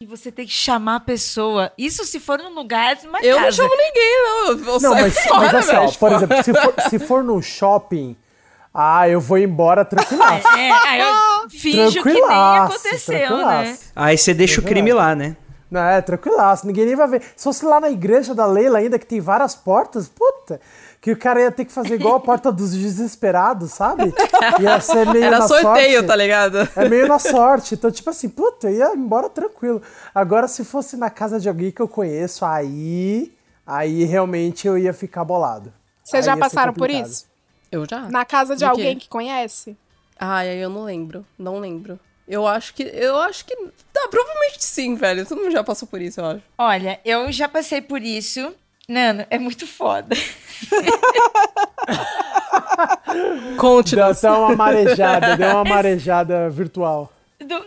E você tem que chamar a pessoa. Isso se for num lugar de uma Eu não casa. chamo ninguém, não. Eu, eu Não, mas, fora, mas assim, ó, por exemplo, se for, se for no shopping, ah, eu vou embora tranquilaço. É, aí eu finjo que nem aconteceu, né? Aí você deixa o crime lá, né? Não, é, tranquilaço, ninguém nem vai ver. Se fosse lá na igreja da Leila ainda, que tem várias portas, puta, que o cara ia ter que fazer igual a porta dos desesperados, sabe? Ia ser meio Era na sorteio, sorte. tá ligado? É meio na sorte. Então, tipo assim, puta, eu ia embora tranquilo. Agora, se fosse na casa de alguém que eu conheço, aí. Aí realmente eu ia ficar bolado. Vocês já passaram por isso? Eu já. Na casa de quê? alguém que conhece? Ai, aí eu não lembro. Não lembro. Eu acho que. Eu acho que. Tá, provavelmente sim, velho. Todo mundo já passou por isso, eu acho. Olha, eu já passei por isso. Nano, é muito foda. [laughs] Conte, Deu até uma marejada, deu uma [laughs] marejada virtual.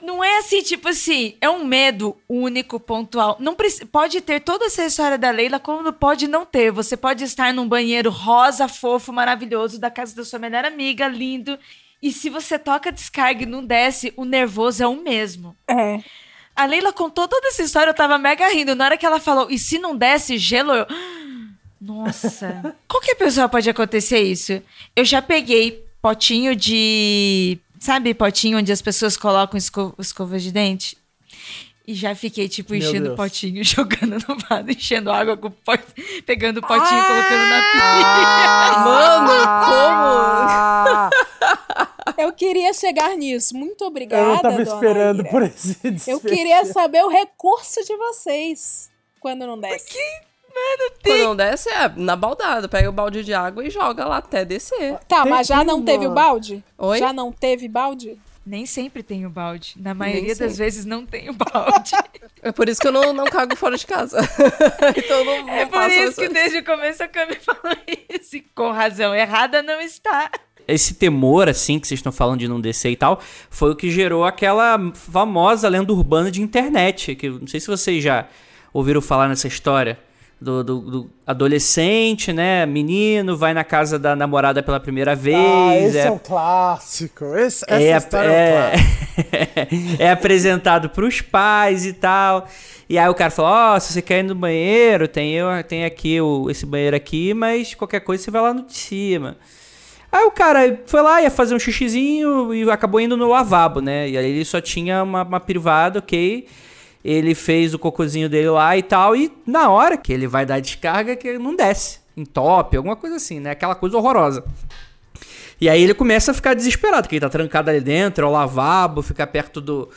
Não é assim, tipo assim, é um medo único, pontual. Não pode ter toda essa história da Leila, como pode não ter. Você pode estar num banheiro rosa, fofo, maravilhoso, da casa da sua melhor amiga, lindo. E se você toca descarga e não desce, o nervoso é o mesmo. É. A Leila contou toda essa história, eu tava mega rindo. Na hora que ela falou, e se não desce gelo, eu. [gasps] Nossa. Qualquer pessoa pode acontecer isso. Eu já peguei potinho de. Sabe, potinho onde as pessoas colocam esco- escova de dente? E já fiquei, tipo, Meu enchendo Deus. potinho, [laughs] jogando no vaso, enchendo água com o pot... pegando o potinho e colocando na pia. Ah! [laughs] [laughs] Eu queria chegar nisso. Muito obrigada. Eu não tava dona esperando Ira. por esse [laughs] Eu desfecho. queria saber o recurso de vocês quando não desce. Quando não desce, é na baldada. Pega o balde de água e joga lá até descer. Tá, Tem- mas já tem não teve o balde? Oi? Já não teve balde? Nem sempre tem o balde. Na maioria das vezes não tem o balde. [laughs] É por isso que eu não, não cago fora de casa. então eu não, não É por isso que desde o começo a Cami falou isso. E com razão errada não está. Esse temor, assim, que vocês estão falando de não descer e tal, foi o que gerou aquela famosa lenda urbana de internet. Que não sei se vocês já ouviram falar nessa história. do, do- do adolescente, né? Menino, vai na casa da namorada pela primeira vez. Ah, esse é, é, um clássico. Esse, essa é, história é, um clássico. é, [laughs] é apresentado pros pais e tal. E aí o cara fala, ó, se você quer ir no banheiro, tem, eu, tem aqui o, esse banheiro aqui, mas qualquer coisa você vai lá no de cima. Aí o cara foi lá, ia fazer um xixizinho e acabou indo no lavabo, né? E aí ele só tinha uma, uma privada, ok. Ele fez o cocôzinho dele lá e tal. E na hora que ele vai dar descarga, que ele não desce. Entope, alguma coisa assim, né? Aquela coisa horrorosa. E aí ele começa a ficar desesperado, porque ele tá trancado ali dentro, é o lavabo, ficar perto do,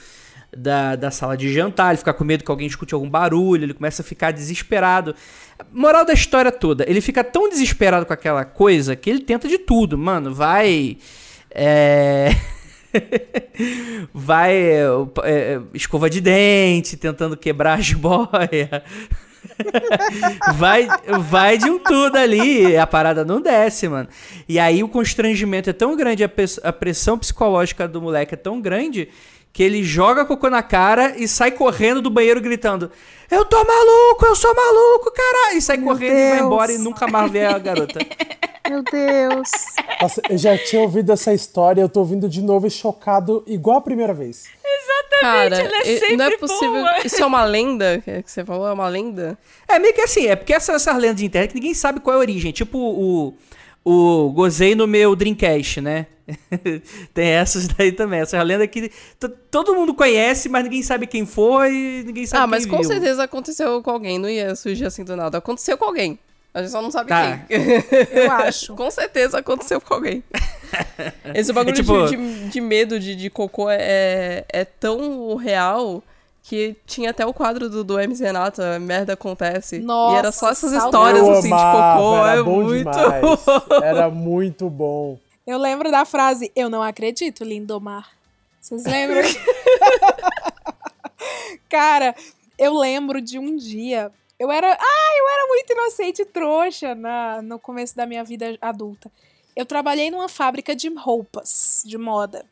da, da sala de jantar, ele fica com medo que alguém escute algum barulho, ele começa a ficar desesperado. Moral da história toda, ele fica tão desesperado com aquela coisa que ele tenta de tudo, mano. Vai. É. [laughs] vai. é, é, escova de dente, tentando quebrar as boias. [laughs] vai, vai de um tudo ali, a parada não desce, mano. E aí o constrangimento é tão grande, a, a pressão psicológica do moleque é tão grande que ele joga cocô na cara e sai correndo do banheiro gritando: Eu tô maluco, eu sou maluco, caralho! E sai correndo e vai Deus. embora e nunca mais vê a garota. [laughs] Meu Deus. Nossa, eu já tinha ouvido essa história, eu tô ouvindo de novo e chocado igual a primeira vez. Cara, ela é e- sempre não é possível. boa. Isso é uma lenda que que você falou? É uma lenda? É meio que assim, é porque essa, essa lenda de internet ninguém sabe qual é a origem. Tipo o, o Gozei no meu Dreamcast, né? [laughs] Tem essas daí também. Essa lenda que todo mundo conhece, mas ninguém sabe quem foi, ninguém sabe ah, mas com viu. certeza aconteceu com alguém. Não ia surgir assim do nada. Aconteceu com alguém. A gente só não sabe Tá. quem. [laughs] Eu acho. com certeza aconteceu com alguém. [laughs] Esse bagulho É tipo- de, de- de medo de, de cocô é, é tão real que tinha até o quadro do, do MC Renata, Merda Acontece. Nossa, e era só essas histórias eu assim de cocô. era é bom muito. demais. Era muito bom. Eu lembro da frase, eu não acredito, Lindomar. Vocês lembram? [laughs] Cara, eu lembro de um dia. Eu era. Ah, eu era muito inocente e trouxa na, no começo da minha vida adulta. Eu trabalhei numa fábrica de roupas, de moda.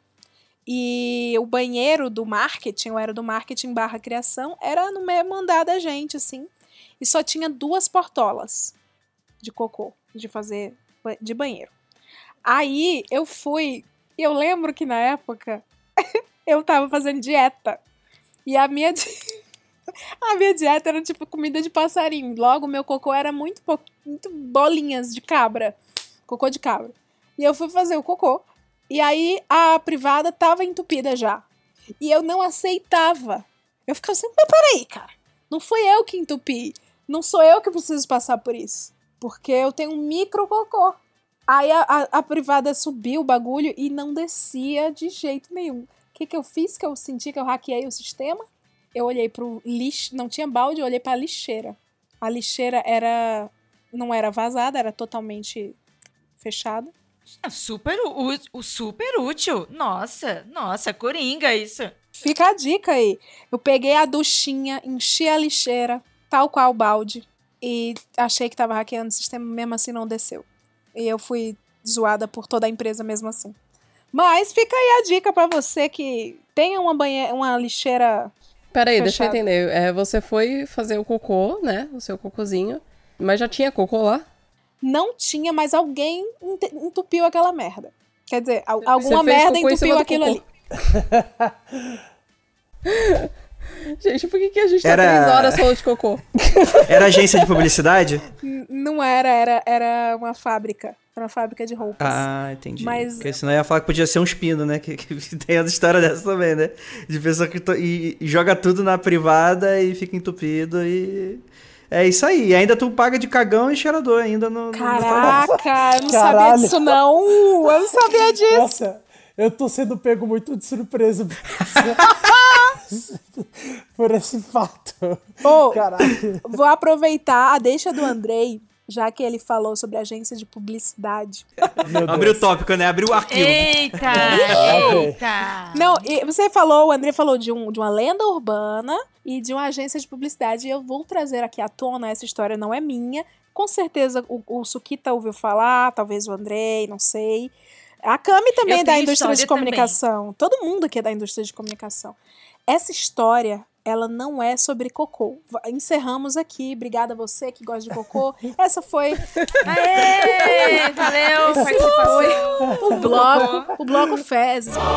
E o banheiro do marketing, eu era do marketing barra criação, era no mesmo andar da gente, assim. E só tinha duas portolas de cocô, de fazer de banheiro. Aí eu fui, e eu lembro que na época [laughs] eu tava fazendo dieta. E a minha, di- [laughs] a minha dieta era tipo comida de passarinho. Logo, meu cocô era muito, pou- muito bolinhas de cabra. Cocô de cabra. E eu fui fazer o cocô. E aí a privada tava entupida já. E eu não aceitava. Eu ficava assim, mas peraí, cara. Não fui eu que entupi. Não sou eu que preciso passar por isso. Porque eu tenho um micro cocô. Aí a, a- a privada subiu o bagulho e não descia de jeito nenhum. O que, que eu fiz? Que eu senti que eu hackeei o sistema. Eu olhei pro lixo, não tinha balde, eu olhei pra lixeira. A lixeira era. não era vazada, era totalmente fechada. Ah, Super, o super útil. Nossa, nossa, coringa isso. Fica a dica aí. Eu peguei a duchinha, enchi a lixeira, tal qual o balde, e achei que tava hackeando o sistema, mesmo assim não desceu. E eu fui zoada por toda a empresa mesmo assim. Mas fica aí a dica pra você que tenha uma banheira, uma lixeira. Peraí, deixa eu entender. É, você foi fazer o cocô, né? O seu cocôzinho. Mas já tinha cocô lá? Não tinha, mas alguém ent- entupiu aquela merda. Quer dizer, alguma merda entupiu aquilo cocô. ali. [laughs] Gente, por que, que a gente tá Era- três horas falando de cocô? [laughs] Era agência de publicidade? Não era, era, era uma fábrica. Era uma fábrica de roupas. Ah, entendi. Mas- Porque senão eu ia falar que podia ser um espino, né? Que, que [laughs] tem as histórias dessa também, né? De pessoa que to- e, e joga tudo na privada e fica entupido e. É isso aí. E ainda tu paga de cagão e cheirador ainda no. no- Caraca, eu não sabia Caralho. disso não. Eu não sabia disso. Nossa, eu tô sendo pego muito de surpresa por esse, [laughs] por esse fato. Ô, Caralho. Vou aproveitar a deixa do Andrei, já que ele falou sobre agência de publicidade. Abriu o tópico, né? Abriu o arquivo. Eita, [laughs] eita. Não, e você falou, o André falou de, um, de uma lenda urbana e de uma agência de publicidade. E eu vou trazer aqui à tona, essa história não é minha. Com certeza o, o Sukita ouviu falar, talvez o Andrei, não sei. A Cami também é da indústria de história também. comunicação. Todo mundo aqui é da indústria de comunicação. Essa história ela não é sobre cocô. Encerramos aqui. Obrigada a você que gosta de cocô. [laughs] Essa foi. Aê! Valeu, participação. o bloco, o bloco Fezes. Muito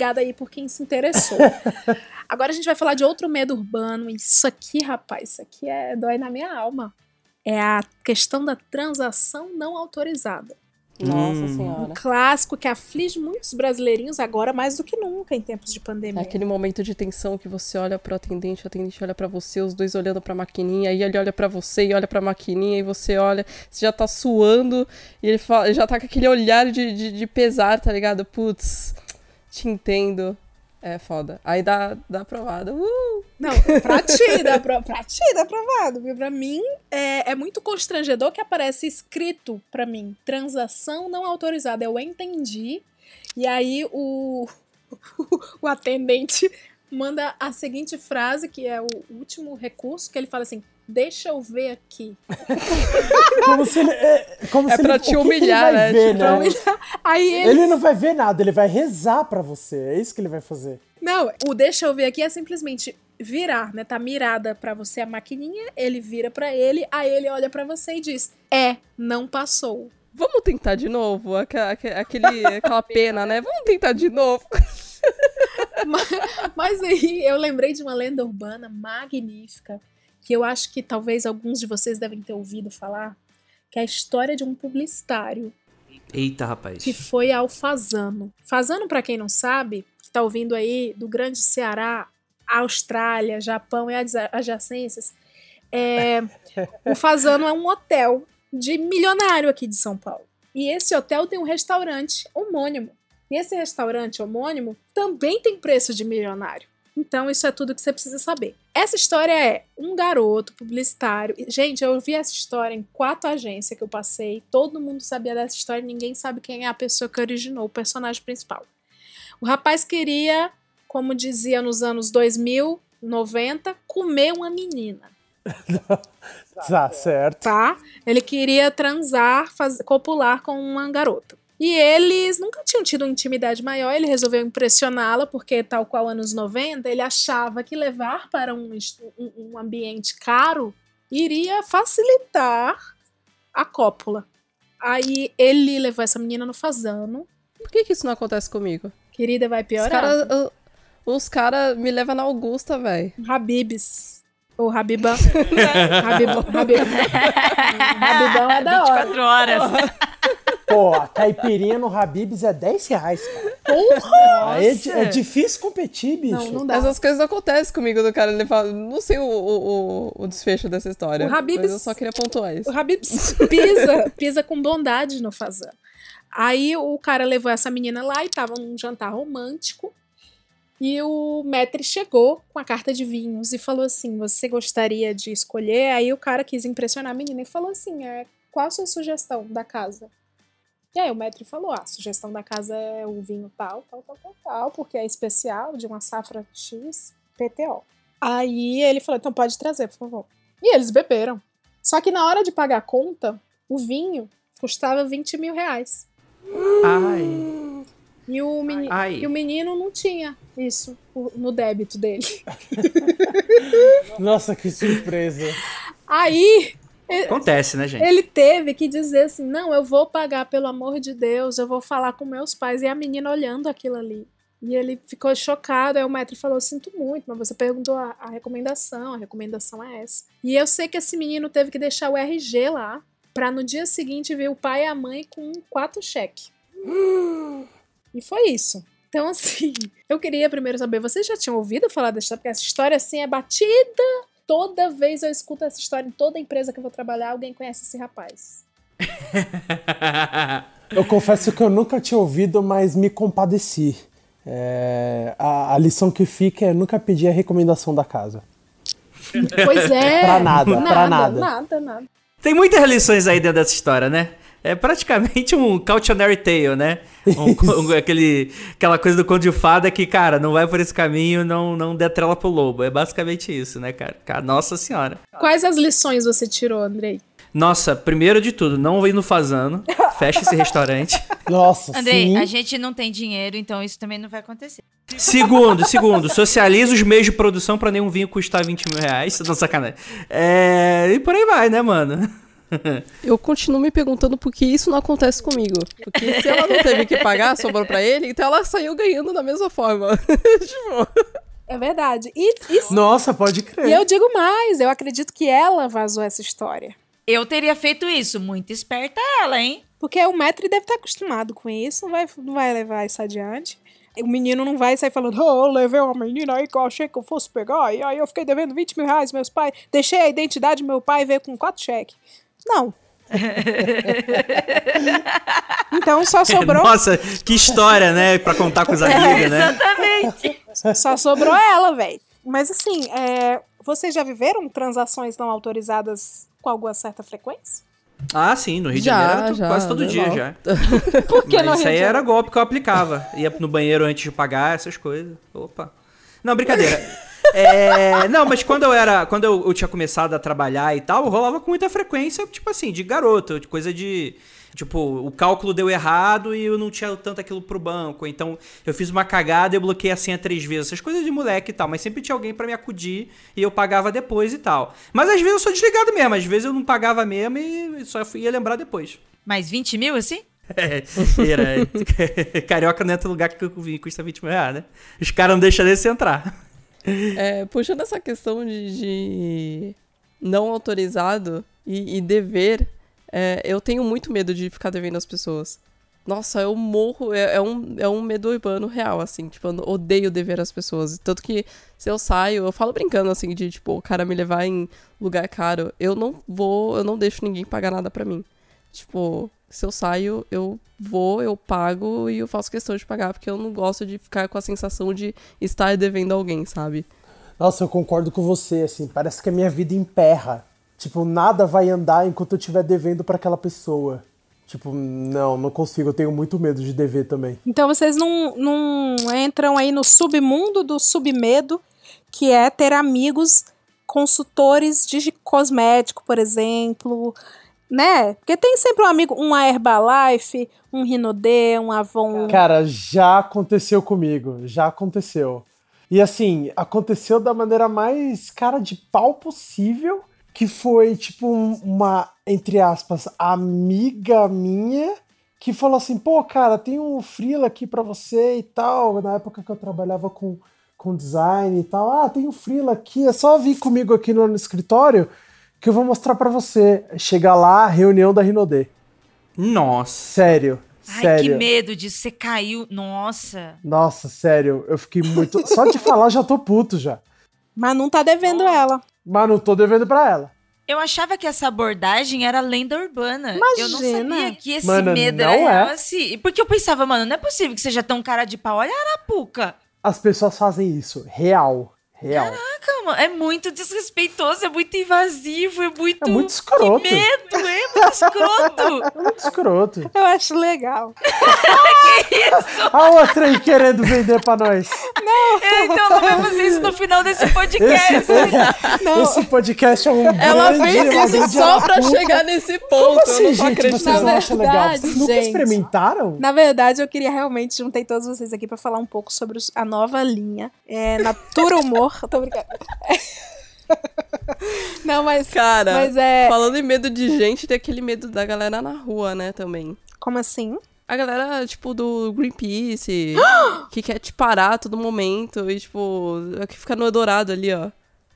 obrigada aí por quem se interessou. [laughs] Agora a gente vai falar de outro medo urbano. Isso aqui, rapaz, isso aqui é dói na minha alma. É a questão da transação não autorizada. Nossa Hum. senhora. Um clássico que aflige muitos brasileirinhos agora mais do que nunca em tempos de É pandemia. aquele momento de tensão que você olha pro atendente, o atendente olha pra você, os dois olhando pra maquininha, aí ele olha pra você e olha pra maquininha, e você olha, você já tá suando, e ele fala, já tá com aquele olhar de, de, de pesar, tá ligado? Putz, te entendo. É foda. Aí dá, dá aprovada. Uh! Não, pra ti, dá pra, pra ti dá aprovado. Pra mim é, é muito constrangedor que aparece escrito pra mim: transação não autorizada. Eu entendi. E aí o, [laughs] o atendente manda a seguinte frase, que é o último recurso, que ele fala assim: deixa eu ver aqui. Como se ele. É, como É se pra ele, te o que que ele humilhar, vai né? Ver, Tipo, né? Aí ele. Ele não vai ver nada, ele vai rezar pra você. É isso que ele vai fazer. Não, o deixa eu ver aqui é simplesmente virar, né? Tá mirada pra você a maquininha, ele vira pra ele, aí ele olha pra você e diz: "É, não passou". Vamos tentar de novo? Aque- aque- Aquele, aquela pena, né? Vamos tentar de novo. [laughs] Mas aí eu lembrei de uma lenda urbana magnífica, que eu acho que talvez alguns de vocês devem ter ouvido falar, que é a história de um publicitário Eita, rapaz. que foi ao Fazano. Fazano, pra quem não sabe, que tá ouvindo aí do grande Ceará, Austrália, Japão e adja- adjacências, é, o Fazano é um hotel de milionário aqui de São Paulo. E esse hotel tem um restaurante homônimo. E esse restaurante homônimo também tem preço de milionário. Então, isso é tudo que você precisa saber. Essa história é um garoto publicitário. Gente, eu vi essa história em quatro agências que eu passei. Todo mundo sabia dessa história, ninguém sabe quem é a pessoa que originou o personagem principal. O rapaz queria, como dizia nos anos 2000, 90, comer uma menina. [laughs] Tá certo. Tá? Ele queria transar, faz- copular com uma garota. E eles nunca tinham tido uma intimidade maior, ele resolveu impressioná-la, porque, tal qual anos 90, ele achava que levar para um, um- ambiente caro iria facilitar a cópula. Aí ele levou essa menina no fazano. Por que, que isso não acontece comigo? Querida, vai Os piorar. caras os cara me levam na Augusta, velho. Habibs. Ou [laughs] Habibão. Habibão, Habibão. [laughs] Habibão é da hora. 24 horas. [laughs] Pô, a caipirinha no Habibs é 10 reais, cara. Porra! É, é difícil competir, bicho. Não, não dá. Essas coisas acontecem comigo do cara. Ele fala, não sei o, o, o- o desfecho dessa história. O Habib's- Mas eu só queria pontuar isso. O Habibs pisa, pisa com bondade no fazano. Aí o cara levou essa menina lá e tava num jantar romântico. E o maître chegou com a carta de vinhos e falou assim: Você gostaria de escolher? Aí o cara quis impressionar a menina e falou assim: é, Qual a sua sugestão da casa? E aí o maître falou: ah, a sugestão da casa é o vinho tal, tal, tal, tal, tal, porque é especial, de uma safra X, PTO. Aí ele falou: então pode trazer, por favor. E eles beberam. Só que na hora de pagar a conta, o vinho custava 20 mil reais. Ai. E o, meni- Ai. e o menino não tinha isso no débito dele. [laughs] Nossa, que surpresa. Aí Acontece, né, gente? ele teve que dizer assim: não, eu vou pagar, pelo amor de Deus, eu vou falar com meus pais. E a menina olhando aquilo ali. E ele ficou chocado. Aí o maître falou: Sinto muito, mas você perguntou a, a recomendação, a recomendação é essa. E eu sei que esse menino teve que deixar o RG lá, pra no dia seguinte ver o pai e a mãe com quatro cheques. [gasps] E foi isso. Então, [laughs] assim, eu queria primeiro saber: vocês já tinham ouvido falar dessa história? Porque essa história, assim, é batida. Toda vez eu escuto essa história em toda empresa que eu vou trabalhar, alguém conhece esse rapaz. [laughs] Eu confesso que eu nunca tinha ouvido, mas me compadeci. É, a, a lição que fica é nunca pedir a recomendação da casa. Pois é. Pra nada, pra nada. Nada, nada. Tem muitas lições aí dentro dessa história, né? É praticamente um cautionary tale, né? Um, [laughs] um- aquele, aquela coisa do conto de fada que, cara, não vai por esse caminho, não, não dê trela pro lobo. É basicamente isso, né, cara? Nossa senhora. Quais as lições você tirou, Andrei? Nossa, primeiro de tudo, não vem no Fazano. Fecha esse restaurante. [laughs] Nossa, Andrei, a gente não tem dinheiro, então isso também não vai acontecer. Segundo, segundo, socializa os meios de produção pra nenhum vinho custar 20 mil reais. Não, sacanagem. É, e por aí vai, né, mano? [laughs] Eu continuo me perguntando por que isso não acontece comigo. Porque se ela não teve que pagar, sobrou pra ele, então ela saiu ganhando da mesma forma. [laughs] tipo, É verdade. E, e- Nossa, pode crer. e eu digo mais, eu acredito que ela vazou essa história. Eu teria feito isso. Muito esperta ela, hein? Porque o Metri deve estar acostumado com isso, não vai, não vai levar isso adiante. O menino não vai sair falando, oh, eu levei uma menina aí que eu achei que eu fosse pegar, e aí eu fiquei devendo 20 mil reais, meus pais, deixei a identidade do meu pai e veio com quatro cheques. Não. [laughs] então só sobrou. Nossa, que história, né? Pra contar com os amigos, né? Exatamente. Só sobrou ela, velho. Mas assim, é, vocês já viveram transações não autorizadas com alguma certa frequência? Ah, sim, no Rio de Já, Janeiro eu tô já, quase todo dia normal. já. [laughs] Por que no Mas isso Rio aí de era Janeiro? golpe que eu aplicava. Ia no banheiro antes de pagar, essas coisas. Opa. Não, brincadeira. [laughs] É, não, mas quando eu era. Quando eu, eu tinha começado a trabalhar e tal, rolava com muita frequência, tipo assim, de garoto, de coisa de. Tipo, o cálculo deu errado e eu não tinha tanto aquilo pro banco. Então, eu fiz uma cagada e eu bloqueei a senha três vezes. Essas coisas de moleque e tal. Mas sempre tinha alguém pra me acudir e eu pagava depois e tal. Mas às vezes eu sou desligado mesmo. Às vezes eu não pagava mesmo e só ia lembrar depois. Mais 20 mil, assim? É, era. [laughs] Carioca não entra no lugar que o vinho custa 20 mil reais, né? Os caras não deixam desse entrar. É, puxando essa questão de, de não autorizado e, e dever, é, eu tenho muito medo de ficar devendo às pessoas. Nossa, eu morro, é, é um, é um medo urbano real, assim, tipo, eu odeio dever às pessoas. Tanto que se eu saio, eu falo brincando, assim, de, tipo, o cara me levar em lugar caro, eu não vou, eu não deixo ninguém pagar nada pra mim. Tipo, se eu saio, eu vou, eu pago e eu faço questão de pagar, porque eu não gosto de ficar com a sensação de estar devendo alguém, sabe? Nossa, eu concordo com você, assim, parece que a minha vida emperra. Tipo, nada vai andar enquanto eu estiver devendo pra aquela pessoa. Tipo, não, não consigo, eu tenho muito medo de dever também. Então vocês não, não entram aí no submundo do submedo, que é ter amigos consultores de cosmético, por exemplo, né? Porque tem sempre um amigo, um Herbalife, um Rinodê, um Avon. Cara, já aconteceu comigo, já aconteceu. E assim, aconteceu da maneira mais cara de pau possível, que foi tipo um- uma, entre aspas, amiga minha que falou assim, pô, cara, tem um freela aqui pra você e tal, na época que eu trabalhava com, com design e tal, ah, tem um freela aqui, é só vir comigo aqui no, no escritório que eu vou mostrar pra você. Chega lá, reunião da Rinodê. Nossa. Sério, Ai, sério. que medo disso. Você caiu. Nossa. Nossa, sério, eu fiquei muito. Só de falar já tô puto já. Mas não tá devendo ela. Mas não tô devendo pra ela. Eu achava que essa abordagem era lenda urbana. Eu não Imagina. sabia que esse Mano, medo não era é. assim. Porque eu pensava, mano, não é possível que seja tão cara de pau. Olha a arapuca. As pessoas fazem isso. Real. Real. Caraca, mano, é muito desrespeitoso, é muito invasivo, é muito. É muito escroto. Que medo, é muito escroto. [laughs] É muito escroto. Eu acho legal. [laughs] que isso? A outra aí querendo vender pra nós. Eu, então não vai fazer isso no final desse podcast. [laughs] Esse, esse podcast é um Ela grande, fez isso só pra chegar nesse ponto. Como assim, eu não gente? Vocês acreditando. não acham legal? Vocês nunca gente. experimentaram? Na verdade, eu queria realmente juntei todos vocês aqui pra falar um pouco sobre a nova linha. É Natura Humor. Tô brincando. [laughs] Não, mas. Cara, Mas é. falando em medo de gente, tem aquele medo da galera na rua, né, também. Como assim? A galera, tipo, do Greenpeace, [gasps] que quer te parar a todo momento e, tipo, que fica no Eldorado ali, ó.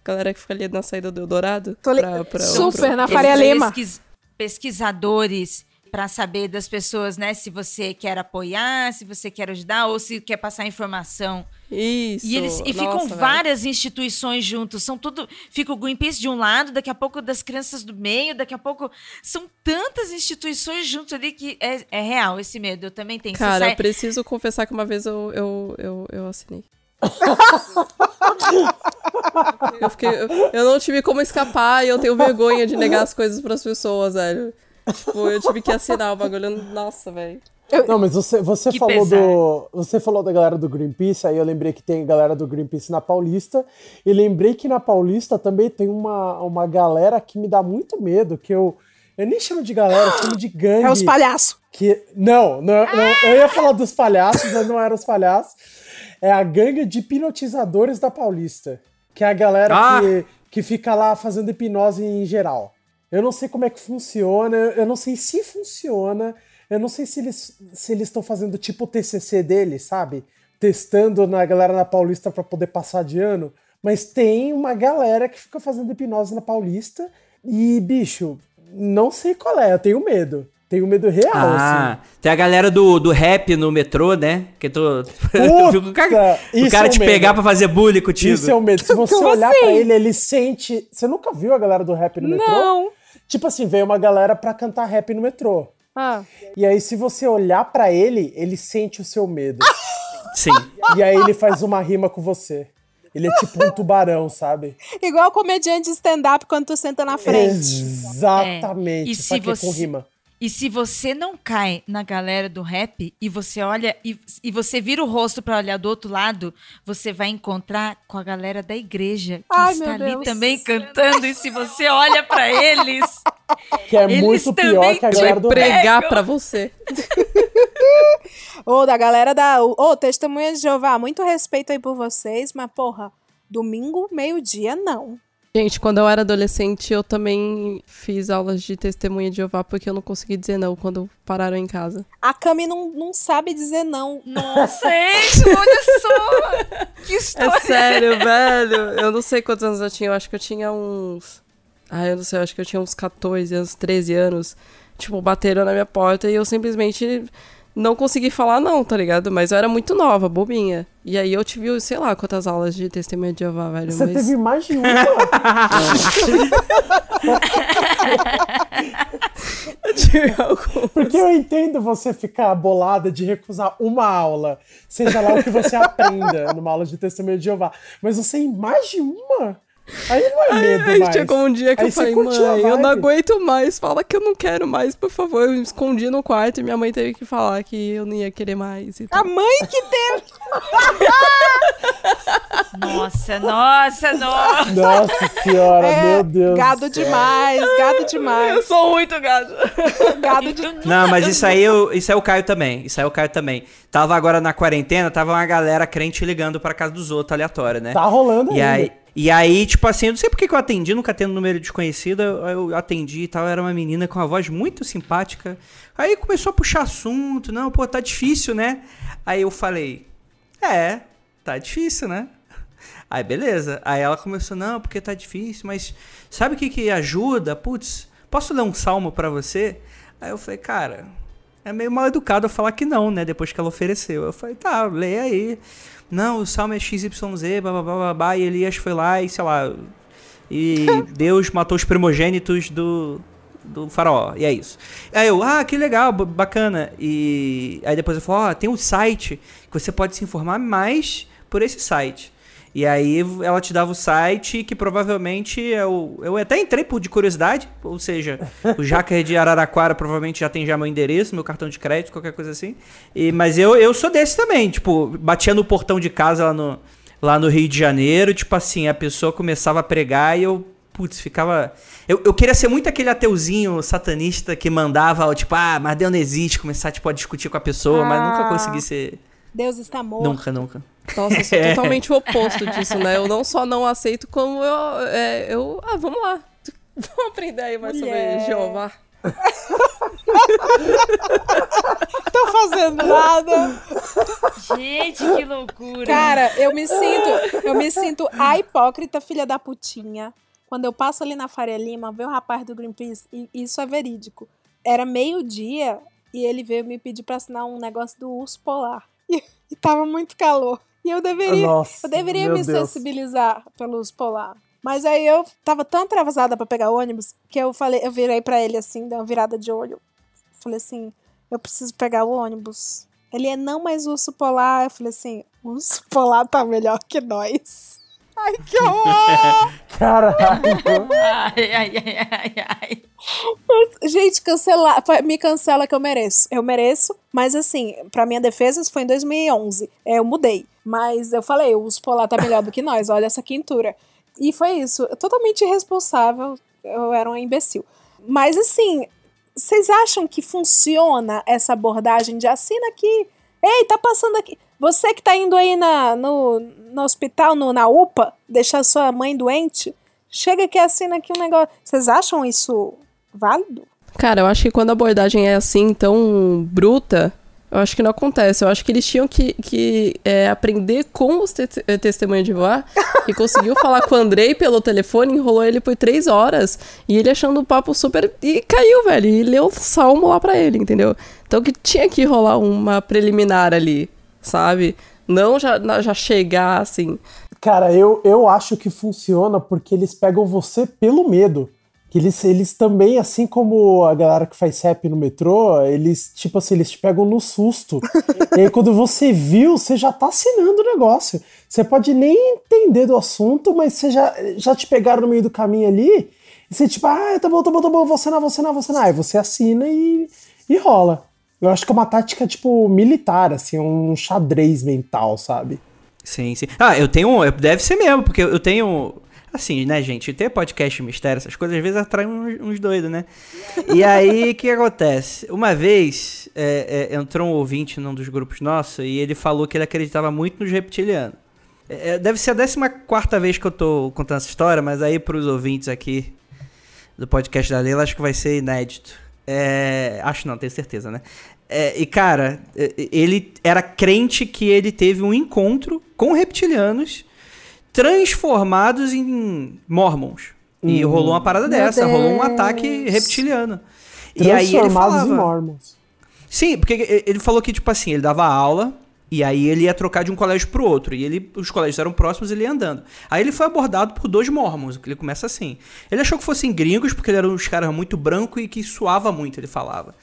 Galera que fica ali na saída do Eldorado. Tô li- pra- pra- Super, pra- na Faria Lima. pesquis- pesquisadores para saber das pessoas, né, se você quer apoiar, se você quer ajudar ou se quer passar informação. Isso. E eles e ficam nossa, velho. várias instituições juntos, são tudo, fica o Greenpeace de um lado, daqui a pouco das crianças do meio, daqui a pouco são tantas instituições juntos ali que é, é real esse medo. Eu também tenho. Cara, sai- eu preciso confessar que uma vez eu, eu, eu, eu assinei. eu, fiquei, eu, eu não tive como escapar e eu tenho vergonha de negar as coisas pras pessoas, velho. Tipo, eu tive que assinar o bagulho. Nossa, velho. Não, mas você, você falou pesar. do. Você falou da galera do Greenpeace, aí eu lembrei que tem galera do Greenpeace na Paulista. E lembrei que na Paulista também tem uma, uma galera que me dá muito medo, que eu. Eu nem chamo de galera, eu [gasps] chamo de gangue. É os palhaços. Que, não, não, não, eu ia falar dos palhaços, mas não eram os palhaços. É a gangue de hipnotizadores da Paulista. Que é a galera Ah! que, que fica lá fazendo hipnose em geral. Eu não sei como é que funciona, eu não sei se funciona, eu não sei se eles se eles estão fazendo tipo o TCC deles, sabe? Testando na galera na Paulista pra poder passar de ano. Mas tem uma galera que fica fazendo hipnose na Paulista e, bicho, não sei qual é, eu tenho medo. Tenho medo real, Ah, assim. tem a galera do, do rap no metrô, né? Que tu, [laughs] Puta, o cara, o cara é te medo. pegar pra fazer bullying contigo. Isso é o medo. Se [laughs] você Como olhar assim? pra ele, ele sente. Você nunca viu a galera do rap no metrô? Não. Tipo assim, veio uma galera pra cantar rap no metrô. Ah. E aí, se você olhar pra ele, ele sente o seu medo. [laughs] Sim. E aí ele faz uma rima com você. Ele é tipo um tubarão, sabe? Igual comediante de stand-up quando tu senta na frente. Exatamente. É. E se com você- rima. E se você não cai na galera do rap e você olha e, e você vira o rosto pra olhar do outro lado, você vai encontrar com a galera da igreja que Ai, está ali Deus. também cantando. E se você olha pra eles, Que é Eles muito pior também que a te galera do. Pregar Pegam. pra você. [laughs] Ô, da galera da. Ô, Testemunha de Jeová, muito respeito aí por vocês, mas, porra, domingo, meio-dia, não. Gente, quando eu era adolescente, eu também fiz aulas de testemunha de Jeová porque eu não consegui dizer não quando pararam em casa. A Cami não, não sabe dizer não. nossa, gente, olha só! [laughs] Que história! É sério, velho. Eu não sei quantos anos eu tinha. Eu acho que eu tinha uns. Ah, eu não sei. Eu acho que eu tinha uns 14 anos, 13 anos. Tipo, bateram na minha porta e eu simplesmente não consegui falar não, tá ligado? Mas eu era muito nova, bobinha. E aí eu tive, sei lá, quantas aulas de testemunha de Jeová, velho. Você mas... teve mais de uma. [laughs] Porque eu entendo você ficar bolada de recusar uma aula, seja lá o que você aprenda numa aula de testemunho de Jeová. Mas você em mais de uma? Aí não é medo Aí mais. chegou um dia que Aí eu falei, mãe, eu não aguento mais, fala que eu não quero mais, por favor. Eu me escondi no quarto e minha mãe teve que falar que eu não ia querer mais. E. A mãe que teve. [laughs] Nossa, nossa, nossa! Nossa senhora, É, meu Deus. Gado demais, gado demais. Eu sou muito gado. Gado [laughs] de. Não, mas isso aí, eu- isso aí é o Caio também. Isso aí é o Caio também. Tava agora na quarentena, tava uma galera crente ligando pra casa dos outros, aleatório, né? Tá rolando E ainda. aí, e aí, tipo assim, eu não sei porque que eu atendi, nunca tendo número desconhecido, eu, atendi e tal, era uma menina com uma voz muito simpática. Aí começou a puxar assunto, não, pô, tá difícil, né? Aí eu falei, é, tá difícil, né? Aí beleza. Aí ela começou, não, porque tá difícil, mas sabe o que que ajuda? Putz, posso ler um salmo pra você? Aí eu falei, cara, é meio mal educado eu falar que não, né? Depois que ela ofereceu. Eu falei, tá, leia aí. Não, o salmo é XYZ, babá, babá, e Elias foi lá e, sei lá, e [laughs] Deus matou os primogênitos do, do faraó, e é isso. Aí eu, ah, que legal, bacana. E aí depois eu falo, ó, tem um site que você pode se informar mais por esse site. E aí ela te dava o site que provavelmente eu, eu até entrei por de curiosidade, ou seja, o Jacker de Araraquara provavelmente já tem já meu endereço, meu cartão de crédito, qualquer coisa assim. E, mas eu, eu sou desse também, tipo, batia no portão de casa lá no, lá no Rio de Janeiro, tipo assim, a pessoa começava a pregar e eu, putz, ficava... Eu, eu queria ser muito aquele ateuzinho satanista que mandava, tipo, ah, mas Deus não existe, começar, tipo, a discutir com a pessoa, mas nunca Ah. consegui ser... Deus está morto. Nunca, nunca. Nossa, eu sou É. [laughs] totalmente o oposto disso, né? Eu não só não aceito, como eu. é, eu ah, vamos lá. [laughs] Vamos aprender aí mais Mulher. sobre Jeová. [laughs] Tô fazendo nada. Gente, que loucura! Cara, eu me sinto, eu me sinto a hipócrita filha da putinha. Quando eu passo ali na Faria Lima, vê o rapaz do Greenpeace, e isso é verídico. Era meio-dia e ele veio me pedir pra assinar um negócio do urso polar. E, [laughs] e tava muito calor. E eu deveria, Nossa, eu deveria me Deus. sensibilizar pelo urso polar. Mas aí eu tava tão atravessada pra pegar o ônibus que eu falei, eu virei pra ele assim, dei uma virada de olho. Falei assim, eu preciso pegar o ônibus. Ele é não mais urso polar. Eu falei assim, o urso polar tá melhor que nós. Ai, que horror! [laughs] Caralho. Ai, ai, ai, ai, ai. Gente, cancela, me cancela que eu mereço. Eu mereço, mas assim, pra minha defesa, isso foi em 2011. É, eu mudei. Mas eu falei, os polar tá melhor do que nós, olha essa quintura. E foi isso, totalmente irresponsável. Eu era um imbecil. Mas assim, vocês acham que funciona essa abordagem de assina aqui? Ei, tá passando aqui. Você que tá indo aí na, no, no hospital, no, na UPA, deixar sua mãe doente, chega aqui e assina aqui um negócio. Vocês acham isso válido? Cara, eu acho que quando a abordagem é assim, tão bruta, eu acho que não acontece. Eu acho que eles tinham que, que é, aprender com os te testemunhos de voar e [laughs] conseguiu falar com o Andrei pelo telefone, enrolou ele por três horas e ele achando o papo super. E caiu, velho. E leu o salmo lá pra ele, entendeu? Então que tinha que rolar uma preliminar ali, sabe? Não já, já chegar assim. Cara, eu, eu acho que funciona porque eles pegam você pelo medo que eles, eles também, assim como a galera que faz rap no metrô, eles, tipo assim, eles te pegam no susto. [laughs] e aí, quando você viu, você já tá assinando o negócio. Você pode nem entender do assunto, mas você já, já te pegaram no meio do caminho ali, e você, tipo, ah, tá bom, tá bom, tá bom, vou assinar, vou assinar, vou assinar. Aí você assina e, e rola. Eu acho que é uma tática, tipo, militar, assim, um xadrez mental, sabe? Sim, sim. Ah, eu tenho. Deve ser mesmo, porque eu tenho Assim, né, gente? Ter podcast mistério, essas coisas, às vezes atraem uns, uns doidos, né? E aí, o que acontece? Uma vez, é, é, entrou um ouvinte num dos grupos nossos e ele falou que ele acreditava muito nos reptilianos. É, é deve ser a 14 vez que eu tô contando essa história, mas aí pros ouvintes aqui do podcast da Leila, acho que vai ser inédito. É, acho não, tenho certeza, né? É, e cara, é, ele era crente que ele teve um encontro com reptilianos transformados em mormons. E uhum. rolou uma parada Meu dessa, Deus. rolou um ataque reptiliano. E aí ele falava, em mormons. Sim, porque ele falou que, tipo assim, ele dava aula, e aí ele ia trocar de um colégio pro outro. E ele, os colégios eram próximos ele ia andando. Aí ele foi abordado por dois mormons, que ele começa assim. Ele achou que fossem gringos, porque ele era uns caras muito branco e que suava muito, ele falava.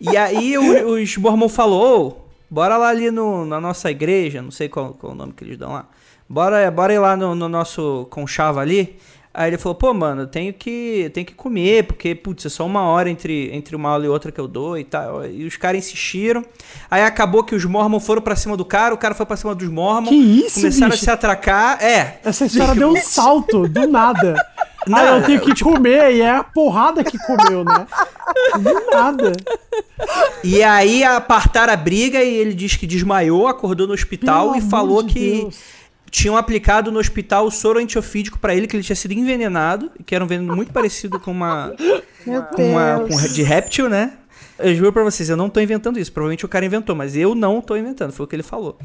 E aí o, os mormons falou, bora lá ali no, na nossa igreja, não sei qual, qual o nome que eles dão lá bora, bora ir lá no, no nosso conchava ali. Aí ele falou, pô, mano, eu tenho que, tenho que comer, porque, putz, é só uma hora entre, entre uma aula e outra que eu dou e tal. E os caras insistiram. Aí acabou que os Mormons foram pra cima do cara, o cara foi pra cima dos Mormons. Que isso, Começaram bicho? a se atracar. É. Essa história deu um [laughs] salto, do nada. Não, eu tenho que tipo... comer, e é a porrada que comeu, né? Do nada. E aí apartaram a briga e ele disse que desmaiou, acordou no hospital Pelo e falou de que... Deus tinham aplicado no hospital o soro antiofídico para ele, que ele tinha sido envenenado, que era um veneno muito parecido com uma. Meu com uma com, de réptil, né? Eu juro pra vocês, eu não tô inventando isso. Provavelmente o cara inventou, mas eu não tô inventando, foi o que ele falou.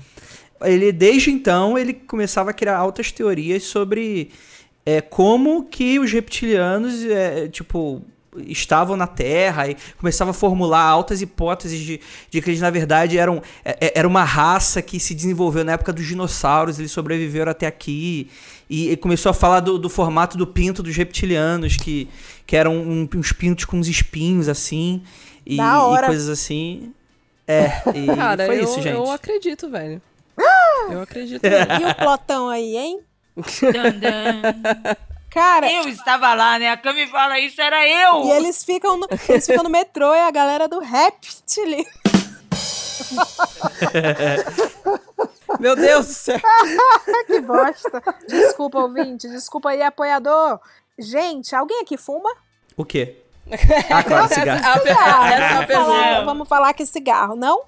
Ele, desde então, ele começava a criar altas teorias sobre é, como que os reptilianos, é, tipo, estavam na Terra e começava a formular altas hipóteses de, de que eles, na verdade, eram é, é, era uma raça que se desenvolveu na época dos dinossauros, eles sobreviveram até aqui. E, e começou a falar do, do, formato do pinto dos reptilianos, que, que eram um, uns pintos com uns espinhos, assim, e, e coisas assim. É, e Cara, foi eu, isso, gente. Eu acredito, velho. Eu acredito. E o plotão aí, hein? [laughs] Cara, eu estava lá, né? A Cami fala isso, era eu! E eles ficam no, eles ficam no metrô e a galera do Reptile. [laughs] Meu Deus do céu! [laughs] que bosta! Desculpa, ouvinte, desculpa aí, apoiador. Gente, alguém aqui fuma? O quê? Ah, claro, cigarro. Essa, cigarro. Essa é a pergunta. Vamos falar que cigarro, não?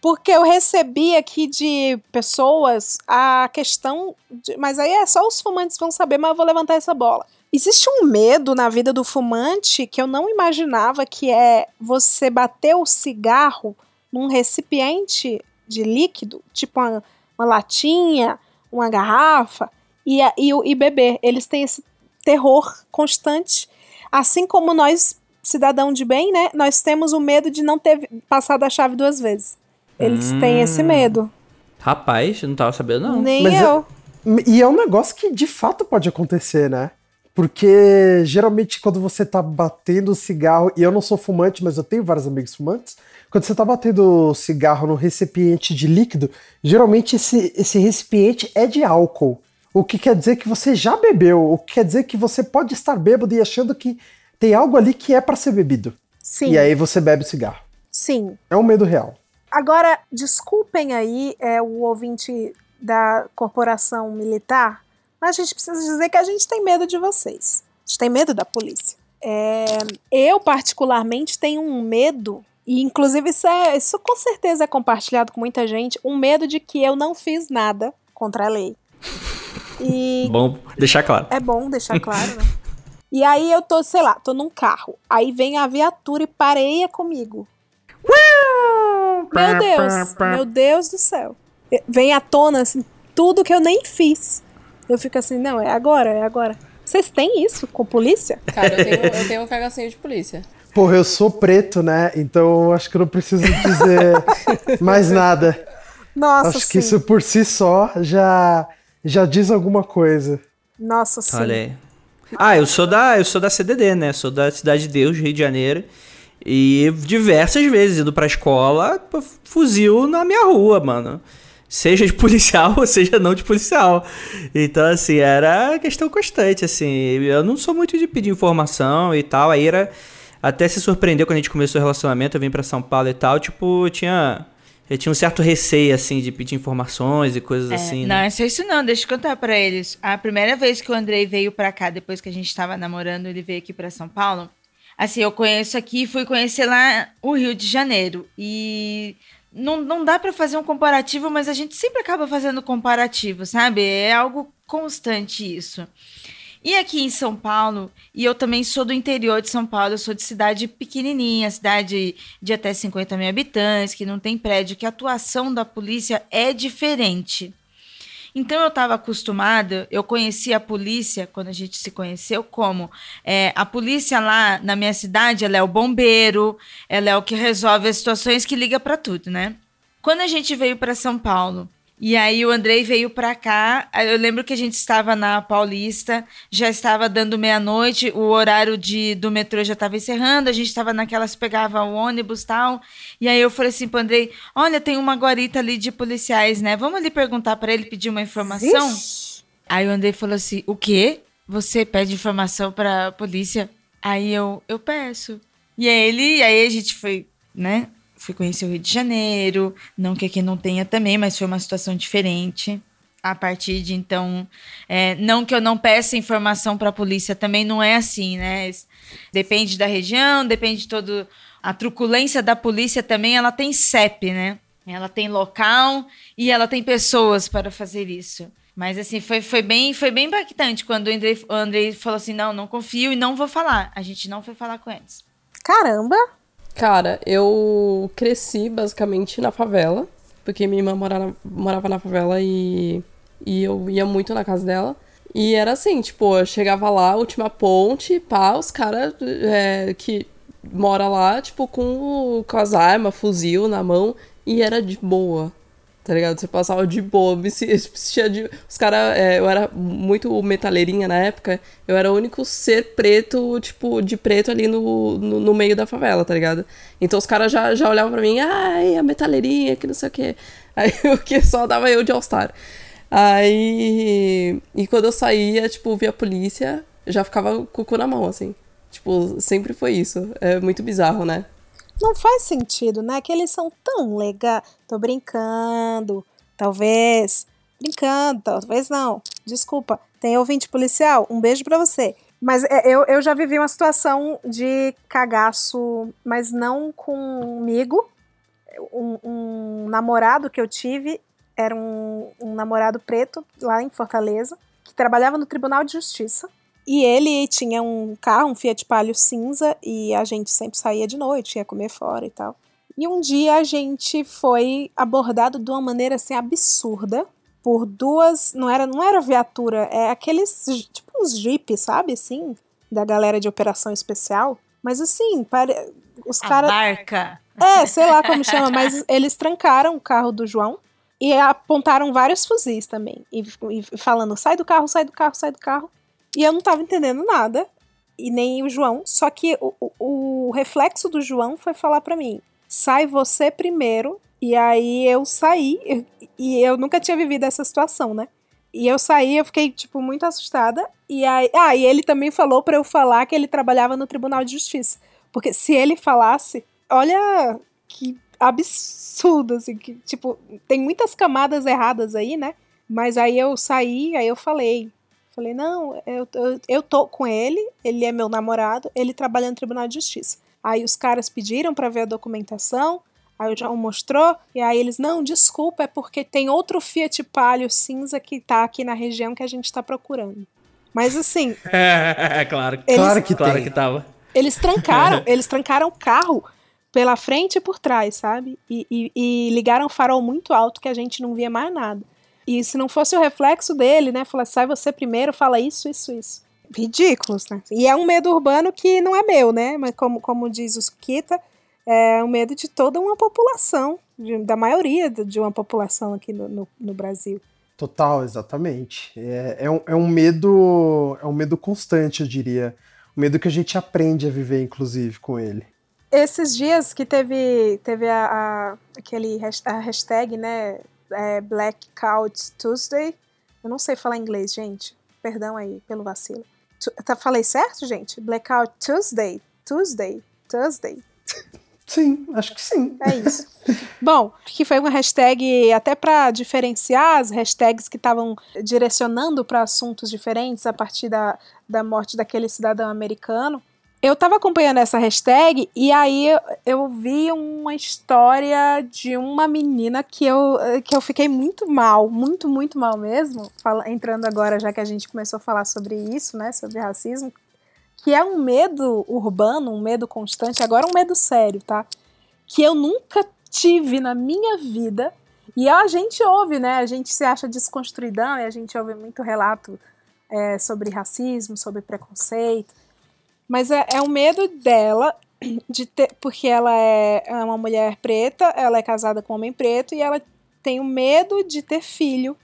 Porque eu recebi aqui de pessoas a questão. De, mas aí é só os fumantes vão saber, mas eu vou levantar essa bola. Existe um medo na vida do fumante que eu não imaginava que é você bater o cigarro num recipiente de líquido, tipo uma, uma latinha, uma garrafa, e, e, e beber. Eles têm esse terror constante. Assim como nós, cidadão de bem, né? Nós temos o medo de não ter passado a chave duas vezes. Eles hum. têm esse medo. Rapaz, eu não tava sabendo, não. Nem Mas eu. É, e é um negócio que de fato pode acontecer, né? Porque geralmente quando você tá batendo cigarro, e eu não sou fumante, mas eu tenho vários amigos fumantes, quando você tá batendo cigarro no recipiente de líquido, geralmente esse, esse recipiente é de álcool. O que quer dizer que você já bebeu, o que quer dizer que você pode estar bêbado e achando que tem algo ali que é pra ser bebido. Sim. E aí você bebe cigarro. Sim. É um medo real. Agora, desculpem aí é, o ouvinte da corporação militar, mas a gente precisa dizer que a gente tem medo de vocês. A gente tem medo da polícia. É, eu, particularmente, tenho um medo, e inclusive isso, é, isso com certeza é compartilhado com muita gente, um medo de que eu não fiz nada contra a lei. E Bom, deixar claro. é bom deixar claro, né? [laughs] E aí eu tô, sei lá, tô num carro. Aí vem a viatura e pareia comigo. Meu Deus, meu Deus do céu. Vem à tona, assim, tudo que eu nem fiz. Eu fico assim, não, é agora, é agora. Vocês têm isso com polícia? Cara, eu tenho, eu tenho um cagacinho de polícia. Porra, eu sou preto, né? Então eu acho que eu não preciso dizer [laughs] mais nada. Nossa, acho sim. que isso por si só já, já diz alguma coisa. Nossa, sim. Olha aí. Ah, eu sou da, eu sou da CDD, né? Sou da Cidade de Deus, Rio de Janeiro. E diversas vezes indo pra escola, fuzil na minha rua, mano. Seja de [laughs] policial ou seja não de policial. Então, assim, era questão constante, assim. Eu não sou muito de pedir informação e tal. Aí era. Até se surpreendeu quando a gente começou o relacionamento, eu vim pra São Paulo e tal. Tipo, tinha. Eu tinha um certo receio, assim, de pedir informações e coisas É, assim. não, né? é só isso não, deixa eu contar pra eles. A primeira vez que o Andrei veio pra cá, depois que a gente tava namorando, ele veio aqui pra São Paulo. Assim, eu conheço aqui, fui conhecer lá o Rio de Janeiro. E não, não dá pra fazer um comparativo, mas a gente sempre acaba fazendo comparativo, sabe? É algo constante isso. E aqui em São Paulo, e eu também sou do interior de São Paulo, eu sou de cidade pequenininha, cidade de até 50 mil habitantes, que não tem prédio, que a atuação da polícia é diferente. Então eu estava acostumada, eu conheci a polícia quando a gente se conheceu como é, a polícia lá na minha cidade, ela é o bombeiro, ela é o que resolve as situações que liga para tudo, né? Quando a gente veio para São Paulo e aí o Andrei veio para cá, eu lembro que a gente estava na Paulista, já estava dando meia-noite, o horário de, do metrô já estava encerrando, a gente estava naquelas pegava o ônibus tal. E aí eu falei assim pro Andrei: "Olha, tem uma guarita ali de policiais, né? Vamos ali perguntar para ele pedir uma informação?" Aí o Andrei falou assim: "O quê? Você pede informação para polícia?" Aí eu: "Eu peço." E aí ele, aí a gente foi, né? Fui conhecer o Rio de Janeiro, não que aqui não tenha também, mas foi uma situação diferente. A partir de então, é, não que eu não peça informação para a polícia, também não é assim, né? Depende da região, depende de todo a truculência da polícia também, ela tem CEP, né? Ela tem local e ela tem pessoas para fazer isso. Mas assim, foi, foi, bem, foi bem impactante quando o Andrei, o Andrei falou assim: não, não confio e não vou falar. A gente não foi falar com eles. Caramba! Cara, eu cresci basicamente na favela, porque minha irmã morava, morava na favela e, e eu ia muito na casa dela. E era assim, tipo, eu chegava lá, última ponte, pá, os caras é, que mora lá, tipo, com, com as armas, fuzil na mão, e era de boa. Tá ligado? Você passava de boa, me se- vestia de. Os caras. eu era muito metaleirinha na época. Eu era o único ser preto, tipo, de preto ali no, no, no meio da favela, tá ligado? Então os caras já, já olhavam pra mim, ai, a metaleirinha, que não sei o quê. [laughs] Aí o que só dava eu de All-Star. Aí. E quando eu saía, tipo, via a polícia, já ficava com o cu na mão, assim. Tipo, sempre foi isso. É muito bizarro, né? Não faz sentido, né? Que eles são tão legais. Tô brincando. Talvez. Brincando, talvez não. Desculpa. Tem ouvinte policial? Um beijo pra você. Mas é, eu, eu já vivi uma situação de cagaço, mas não comigo. Um, um namorado que eu tive era um, um namorado preto lá em Fortaleza, que trabalhava no Tribunal de Justiça. E ele tinha um carro, um Fiat Palio cinza, e a gente sempre saía de noite, ia comer fora e tal. E um dia a gente foi abordado de uma maneira assim absurda por duas, não era, não era viatura, é aqueles tipo uns jeeps, sabe, assim, da galera de operação especial. Mas assim, pare... os A caras barca. é, sei lá como chama, mas eles trancaram o carro do João e apontaram vários fuzis também. E, e falando, sai do carro, sai do carro, sai do carro. E eu não tava entendendo nada. E nem o João. Só que o, o, o reflexo do João foi falar pra mim: sai você primeiro. E aí eu saí. E eu nunca tinha vivido essa situação, né? E eu saí, eu fiquei, tipo, muito assustada. E aí, ah, e ele também falou pra eu falar que ele trabalhava no Tribunal de Justiça. Porque se ele falasse, olha que absurdo, assim, que, tipo, tem muitas camadas erradas aí, né? Mas aí eu saí, aí eu falei. Falei, não, eu, eu, eu tô com ele, ele é meu namorado, ele trabalha no Tribunal de Justiça. Aí os caras pediram pra ver a documentação, aí o João mostrou, e aí eles, não, desculpa, é porque tem outro Fiat Palio cinza que tá aqui na região que a gente tá procurando. Mas assim, [laughs] É, claro. Eles- claro que claro que tava. eles trancaram, [laughs] eles trancaram o carro pela frente e por trás, sabe? E, e- e ligaram o farol muito alto que a gente não via mais nada. E se não fosse o reflexo dele, né? Falar, sai você primeiro, fala isso, isso, isso. Ridículos, né? E é um medo urbano que não é meu, né? Mas como, como diz o Kita, é um medo de toda uma população, de- da maioria de uma população aqui no, no, no Brasil. Total, exatamente. É, é, um, é um medo. É um medo constante, eu diria. Um medo que a gente aprende a viver, inclusive, com ele. Esses dias que teve, teve a, a- aquele hash- a hashtag, né? É, Black Couch Tuesday. Eu não sei falar inglês, gente. Perdão aí pelo vacilo. Tu, tá, falei certo, gente? Blackout Tuesday. Tuesday. Tuesday. Sim, acho que sim. É isso. [laughs] Bom, que foi uma hashtag até para diferenciar as hashtags que estavam direcionando para assuntos diferentes a partir da, da morte daquele cidadão americano. Eu tava acompanhando essa hashtag e aí eu, eu vi uma história de uma menina que eu, que eu fiquei muito mal, muito, muito mal mesmo. Fala, entrando agora, já que a gente começou a falar sobre isso, né? Sobre racismo, que é um medo urbano, um medo constante, agora um medo sério, tá? Que eu nunca tive na minha vida. E a gente ouve, né? A gente se acha desconstruidão e a gente ouve muito relato é, sobre racismo, sobre preconceito. Mas é, é um medo dela de ter, porque ela é é uma mulher preta, ela é casada com um homem preto e ela tem o medo de ter filho,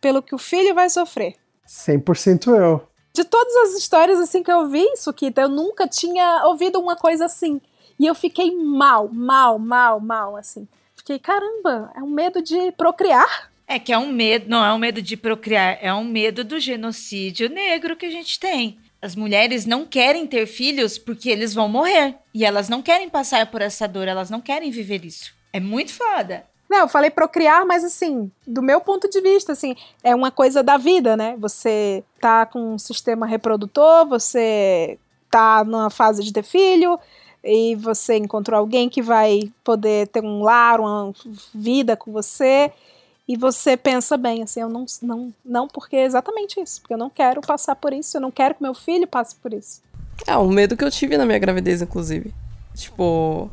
pelo que o filho vai sofrer. 100% eu. De todas as histórias assim que eu vi, Sukita, eu nunca tinha ouvido uma coisa assim. E eu fiquei mal, mal, mal, mal, assim. Fiquei, caramba, é um medo de procriar. É que é um medo, não é um medo de procriar, é um medo do genocídio negro que a gente tem. As mulheres não querem ter filhos porque eles vão morrer. E elas não querem passar por essa dor, elas não querem viver isso. É muito foda. Não, eu falei procriar, mas assim, do meu ponto de vista, assim, é uma coisa da vida, né? Você tá com um sistema reprodutor, você tá numa fase de ter filho, e você encontrou alguém que vai poder ter um lar, uma vida com você, e você pensa bem, assim, eu não, não, não porque é exatamente isso, porque eu não quero passar por isso, eu não quero que meu filho passe por isso. É, um medo que eu tive na minha gravidez, inclusive. Tipo,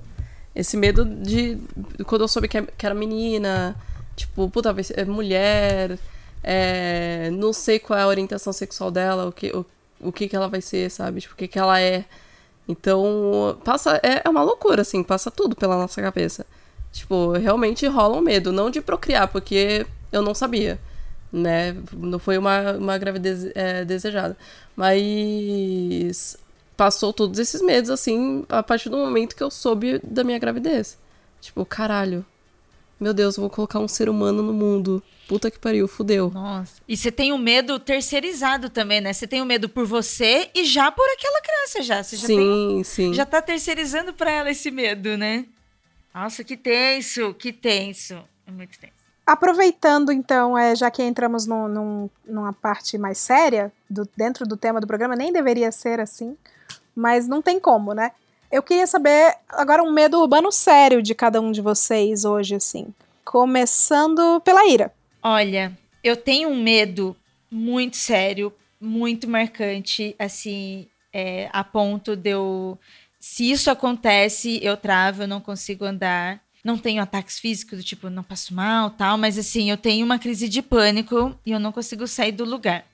esse medo de. Quando eu soube que é- era menina, tipo, puta, é mulher, é, não sei qual é a orientação sexual dela, o que, o, o que, que ela vai ser, sabe? Tipo, o que, que ela é. Então, passa. É, é uma loucura, assim, passa tudo pela nossa cabeça. Tipo, realmente rola um medo, não de procriar, porque eu não sabia, né? Não foi uma, uma gravidez é, desejada. Mas passou todos esses medos, assim, a partir do momento que eu soube da minha gravidez. Tipo, caralho. Meu Deus, eu vou colocar um ser humano no mundo. Puta que pariu, fudeu. Nossa. E você tem o medo terceirizado também, né? Você tem o medo por você e já por aquela criança já. Você já sim, tem- sim. Já tá terceirizando pra ela esse medo, né? Nossa, que tenso, que tenso. É muito tenso. Aproveitando, então, é, já que entramos num- num- numa parte mais séria, do- dentro do tema do programa, nem deveria ser assim, mas não tem como, né? Eu queria saber agora um medo urbano sério de cada um de vocês hoje, assim. Começando pela Ira. Olha, eu tenho um medo muito sério, muito marcante, assim, é, a ponto de eu. Se isso acontece, eu travo, eu não consigo andar. Não tenho ataques físicos, do tipo, não passo mal tal, mas assim, eu tenho uma crise de pânico e eu não consigo sair do lugar.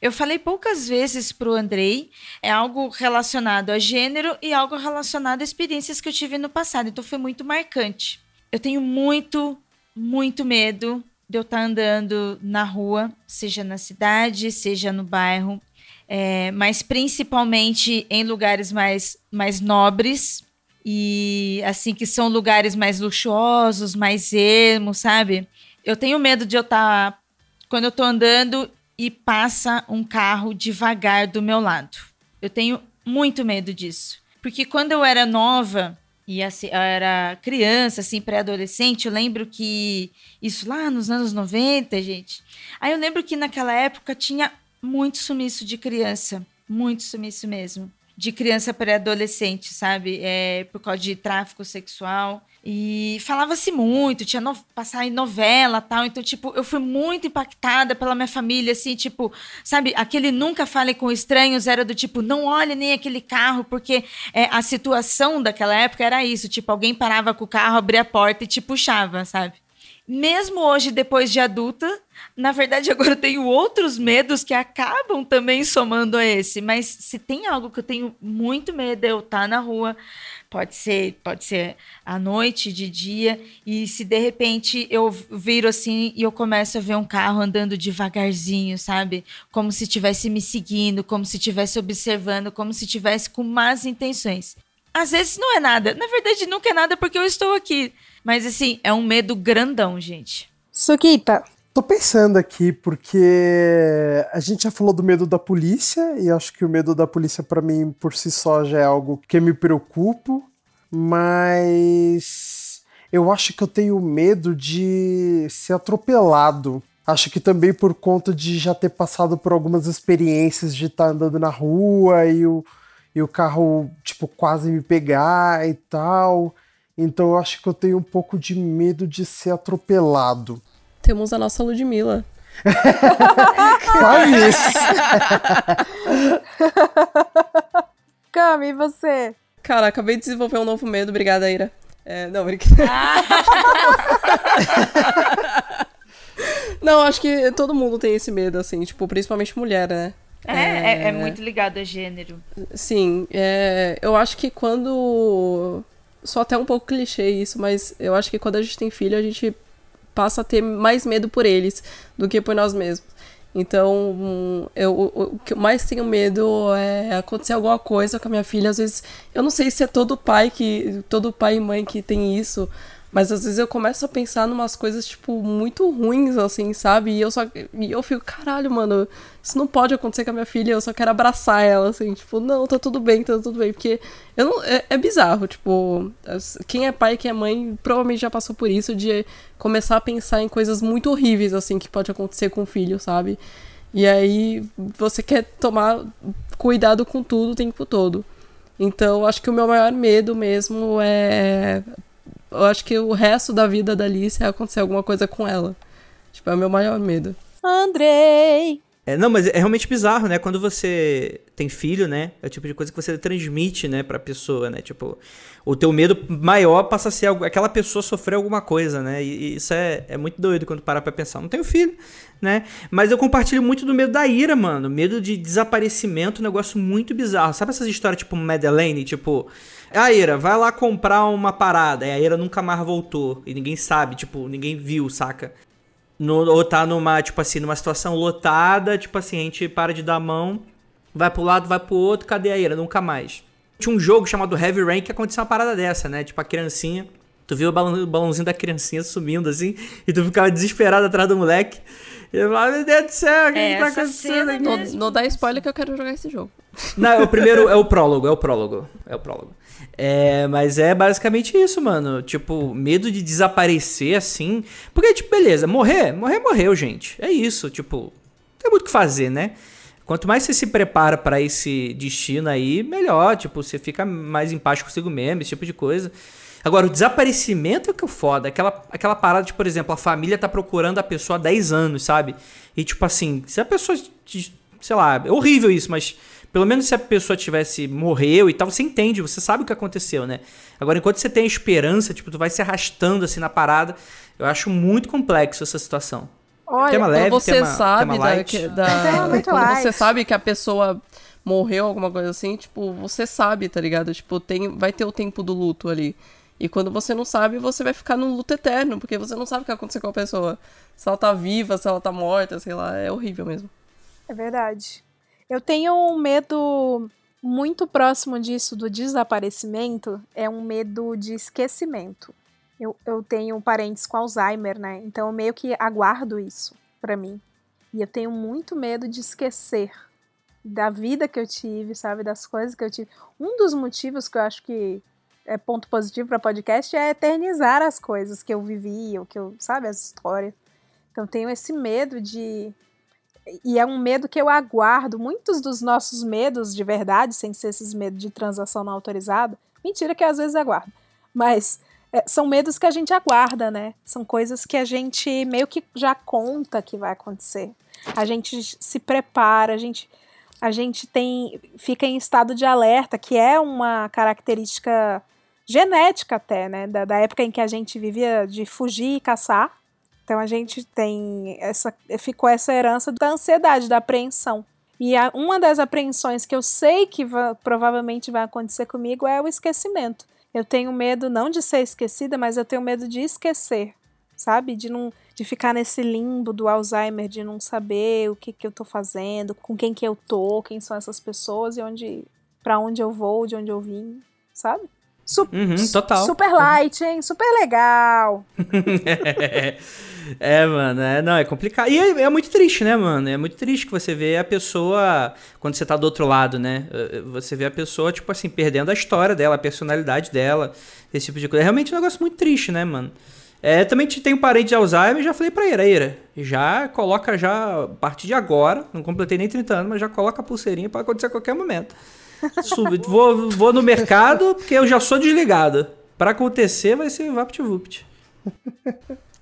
Eu falei poucas vezes pro Andrei, é algo relacionado a gênero e algo relacionado a experiências que eu tive no passado, então foi muito marcante. Eu tenho muito, muito medo de eu estar andando na rua, seja na cidade, seja no bairro, é, mas principalmente em lugares mais, mais nobres e assim que são lugares mais luxuosos, mais ermos, sabe? Eu tenho medo de eu estar quando eu tô andando e passa um carro devagar do meu lado. Eu tenho muito medo disso. Porque quando eu era nova, e assim, eu era criança, assim, pré-adolescente, eu lembro que isso lá nos anos 90, gente. Aí eu lembro que naquela época tinha muito sumiço de criança, muito sumiço mesmo. De criança pré-adolescente, sabe? É, por causa de tráfico sexual. E falava-se muito, tinha no, passar em novela tal. Então, tipo, eu fui muito impactada pela minha família, assim, tipo, sabe, aquele nunca fale com estranhos era do tipo, não olhe nem aquele carro, porque é, a situação daquela época era isso, tipo, alguém parava com o carro, abria a porta e te puxava, sabe? Mesmo hoje, depois de adulta, na verdade, [laughs] agora eu tenho outros medos que acabam também somando a esse. Mas se tem algo que eu tenho muito medo, é eu estar na rua Pode ser, pode ser à noite, de dia, e se de repente eu viro assim e eu começo a ver um carro andando devagarzinho, sabe? Como se estivesse me seguindo, como se estivesse observando, como se estivesse com más intenções. Às vezes não é nada. Na verdade, nunca é nada porque eu estou aqui. Mas assim, é um medo grandão, gente. Suquita, Tô pensando aqui porque a gente já falou do medo da polícia e acho que o medo da polícia para mim por si só já é algo que me preocupo, mas eu acho que eu tenho medo de ser atropelado. Acho que também por conta de já ter passado por algumas experiências de estar tá andando na rua e o, e o carro, tipo, quase me pegar e tal. Então eu acho que eu tenho um pouco de medo de ser atropelado. Temos a nossa Ludmilla. Quase isso. [laughs] Cami, e você? Cara, acabei de desenvolver um novo medo. Obrigada, Ira. É, não, brincadeira. [laughs] não, acho que todo mundo tem esse medo, assim, tipo, principalmente mulher, né? É, é, é muito ligado a gênero. Sim, é, eu acho que quando. Só até um pouco clichê isso, mas eu acho que quando a gente tem filho, a gente passa a ter mais medo por eles do que por nós mesmos. Então, eu, o, o que eu mais tenho medo é acontecer alguma coisa com a minha filha. Às vezes, eu não sei se é todo pai que todo pai e mãe que tem isso, mas às vezes eu começo a pensar numas coisas, tipo, muito ruins, assim, sabe? E eu só. E eu fico, caralho, mano, isso não pode acontecer com a minha filha, eu só quero abraçar ela, assim, tipo, não, tá tudo bem, tá tudo bem. Porque eu não, é, é bizarro, tipo, quem é pai, quem é mãe, provavelmente já passou por isso, de começar a pensar em coisas muito horríveis, assim, que pode acontecer com o filho, sabe? E aí você quer tomar cuidado com tudo o tempo todo. Então, acho que o meu maior medo mesmo é eu acho que o resto da vida da Alice é acontecer alguma coisa com ela. Tipo, é o meu maior medo. Andrei! É, não, mas é realmente bizarro, né? Quando você tem filho, né? É o tipo de coisa que você transmite, né, pra pessoa, né? Tipo, o teu medo maior passa a ser aquela pessoa sofrer alguma coisa, né? E, isso é, é muito doido quando parar pra pensar. Não tenho filho, né? Mas eu compartilho muito do medo da ira, mano. Medo de desaparecimento, um negócio muito bizarro. Sabe essas histórias tipo Madeleine? Tipo, a Ira, vai lá comprar uma parada. E a Ira nunca mais voltou. E ninguém sabe, tipo, ninguém viu, saca? No, ou tá numa, tipo assim, numa situação lotada, tipo assim, a gente para de dar a mão, vai pro lado, vai pro outro, cadê a Ira? Nunca mais. Tinha um jogo chamado Heavy Rain que aconteceu uma parada dessa, né? Tipo, a criancinha. Tu viu o, balão, o balãozinho da criancinha sumindo assim, [laughs] e tu ficava desesperado atrás do moleque. E eu falava, meu Deus do céu, o que, É, que tá acontecendo aqui? Não, não dá spoiler que eu quero jogar esse jogo. Não, é o primeiro é o prólogo, é o prólogo. É o prólogo. É, mas é basicamente isso, mano. Tipo, medo de desaparecer assim. Porque, tipo, beleza, morrer, morrer, morreu, gente. É isso, tipo, tem muito o que fazer, né? Quanto mais você se prepara pra esse destino aí, melhor. Tipo, você fica mais em paz consigo mesmo, esse tipo de coisa. Agora, o desaparecimento é que é foda. Aquela, aquela parada de, por exemplo, a família tá procurando a pessoa há 10 anos, sabe? E, tipo assim, se a pessoa. Sei lá, é horrível isso, mas pelo menos se a pessoa tivesse morreu e tal, você entende, você sabe o que aconteceu, né? Agora, enquanto você tem a esperança, tipo, tu vai se arrastando assim na parada, eu acho muito complexo essa situação. Olha, tema leve, você tema, sabe tema da, light. que- [laughs] da- Tema muito quando você light. sabe que a pessoa morreu alguma coisa assim, tipo, você sabe, tá ligado? Tipo, tem vai ter o tempo do luto ali. E quando você não sabe, você vai ficar num luto eterno, porque você não sabe o que aconteceu com a pessoa. Se ela tá viva, se ela tá morta, sei lá, é horrível mesmo. É verdade. Eu tenho um medo muito próximo disso, do desaparecimento, é um medo de esquecimento. Eu, eu tenho parentes com Alzheimer, né? Então eu meio que aguardo isso pra mim. E eu tenho muito medo de esquecer da vida que eu tive, sabe? Das coisas que eu tive. Um dos motivos que eu acho que é ponto positivo para podcast é eternizar as coisas que eu vivi, o que eu, sabe, as histórias. Então tenho esse medo de e é um medo que eu aguardo. Muitos dos nossos medos de verdade, sem ser esses medos de transação não autorizada, mentira que às vezes aguardo, mas é, são medos que a gente aguarda, né? São coisas que a gente meio que já conta que vai acontecer. A gente se prepara, a gente a gente tem fica em estado de alerta, que é uma característica genética até, né? Da, da época em que a gente vivia de fugir e caçar. Então a gente tem essa. ficou essa herança da ansiedade, da apreensão. E a, uma das apreensões que eu sei que va, provavelmente vai acontecer comigo é o esquecimento. Eu tenho medo não de ser esquecida, mas eu tenho medo de esquecer, sabe? De não de ficar nesse limbo do Alzheimer, de não saber o que, que eu tô fazendo, com quem que eu tô, quem são essas pessoas e onde para onde eu vou, de onde eu vim, sabe? Su Uhum, total. Super light, hein? Super legal. [laughs] é, mano, é, não, é complicado. E é, é, muito triste, né, mano? É muito triste que você vê a pessoa, quando você tá do outro lado, né? Eh, você vê a pessoa, tipo assim, perdendo a história dela, a personalidade dela, esse tipo de coisa. É realmente um negócio muito triste, né, mano? É, também tem um parente de Alzheimer, já falei pra Ira, Ira, já coloca já, a partir de agora, não completei nem 30 anos, mas já coloca a pulseirinha para acontecer a qualquer momento. Subo, vou, vou no mercado, porque eu já sou desligado. Para acontecer, vai ser VaptVupt.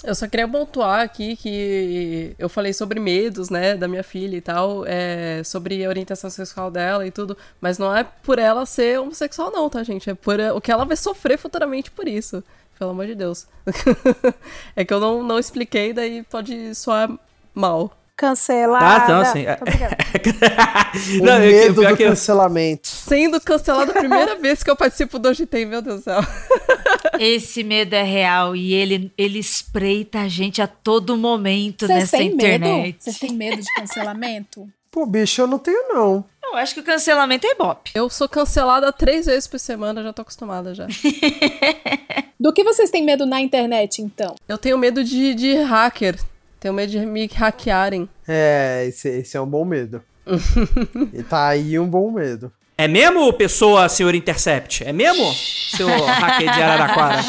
Eu só queria pontuar aqui que eu falei sobre medos, né, da minha filha e tal, é, sobre a orientação sexual dela e tudo, mas não é por ela ser homossexual não, tá, gente? É por o que ela vai sofrer futuramente por isso pelo amor de Deus. [laughs] é que eu não, não expliquei, daí pode soar mal. Cancelada. Ah, então assim. [laughs] o não, medo eu, do cancelamento. Sendo cancelado a primeira vez que eu participo do Hoje Tem, meu Deus do céu. [laughs] Esse medo é real e ele, ele espreita a gente a todo momento Cês nessa internet. Vocês têm medo de cancelamento? Pô, bicho, eu não tenho, não. Eu acho que o cancelamento é bop. Eu sou cancelada três vezes por semana, já tô acostumada já. [laughs] Do que vocês têm medo na internet, então? Eu tenho medo de, de hacker. Tenho medo de me hackearem. É, esse, esse é um bom medo. [laughs] e tá aí um bom medo. É mesmo, pessoa, senhor Intercept? É mesmo, seu hacker de Araraquara?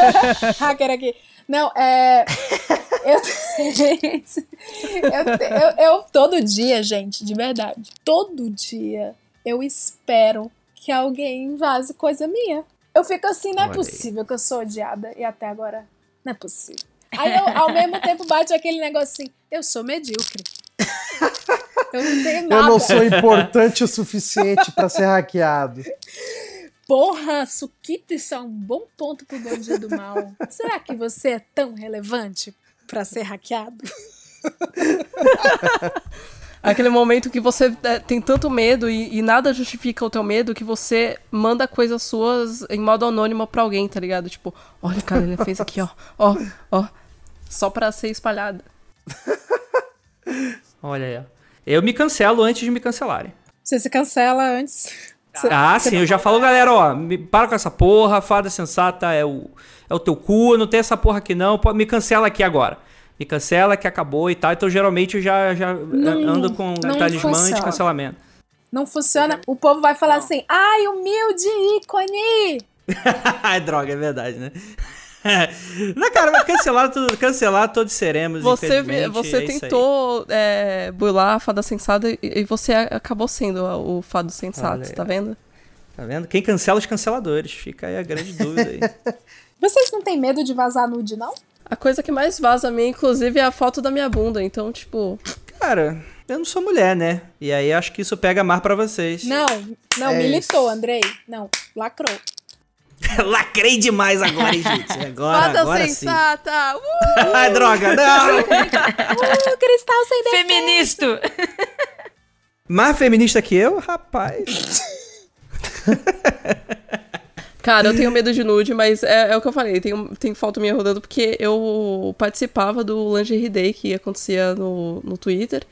[laughs] hacker aqui. Não, é. eu, [laughs] gente, eu, eu, eu, todo dia, gente, de verdade, todo dia eu espero que alguém vaze coisa minha. Eu fico assim, não é Olha possível aí. que eu sou odiada e até agora não é possível. Aí eu, ao mesmo tempo bate aquele negócio assim, eu sou medíocre. [laughs] Eu não tenho nada. Eu não sou importante o suficiente para ser hackeado. Porra, Sukita, isso é um bom ponto pro Bom Dia do Mal. Será que você é tão relevante para ser hackeado? [laughs] Aquele momento que você é, tem tanto medo e, e, nada justifica o teu medo que você manda coisas suas em modo anônimo pra alguém, tá ligado? Tipo, olha, cara, ele fez aqui, ó, ó, ó. Só pra ser espalhada. [laughs] Olha aí, ó. Eu me cancelo antes de me cancelarem. Você se cancela antes. Ah, sim, eu já falo, galera, ó, me, para com essa porra, fada sensata é o, é o teu cu, não tem essa porra aqui não, me cancela aqui agora. Me cancela que acabou e tal, então geralmente eu já, já não, ando com talismã funciona. de cancelamento. Não funciona, o povo vai falar não. assim, ai, humilde ícone! Ai, [laughs] droga, é verdade, né? [laughs] Não, cara, cancelar, tudo, cancelar todos seremos. Você, você é tentou é, burlar a fada sensata e você acabou sendo o fado sensato, Olha, tá vendo? Tá vendo? Quem cancela os canceladores? Fica aí a grande dúvida aí. [laughs] Vocês não têm medo de vazar nude, não? A coisa que mais vaza a mim, inclusive, é a foto da minha bunda. Então, tipo. Cara, eu não sou mulher, né? E aí acho que isso pega mais para vocês. Não, não, é militou, isso. Andrei. Não, lacrou. [laughs] Lacrei demais agora, hein, gente? Agora, Fada agora sensata! Sim. [laughs] Uh! Ai, droga, não! [laughs] uh, cristal sem defeito! Feministo! Mais feminista que eu? Rapaz! Cara, eu tenho [laughs] medo de nude, mas é, é o que eu falei, tem, tem foto minha rodando porque eu participava do Lingerie Day que acontecia no, no Twitter.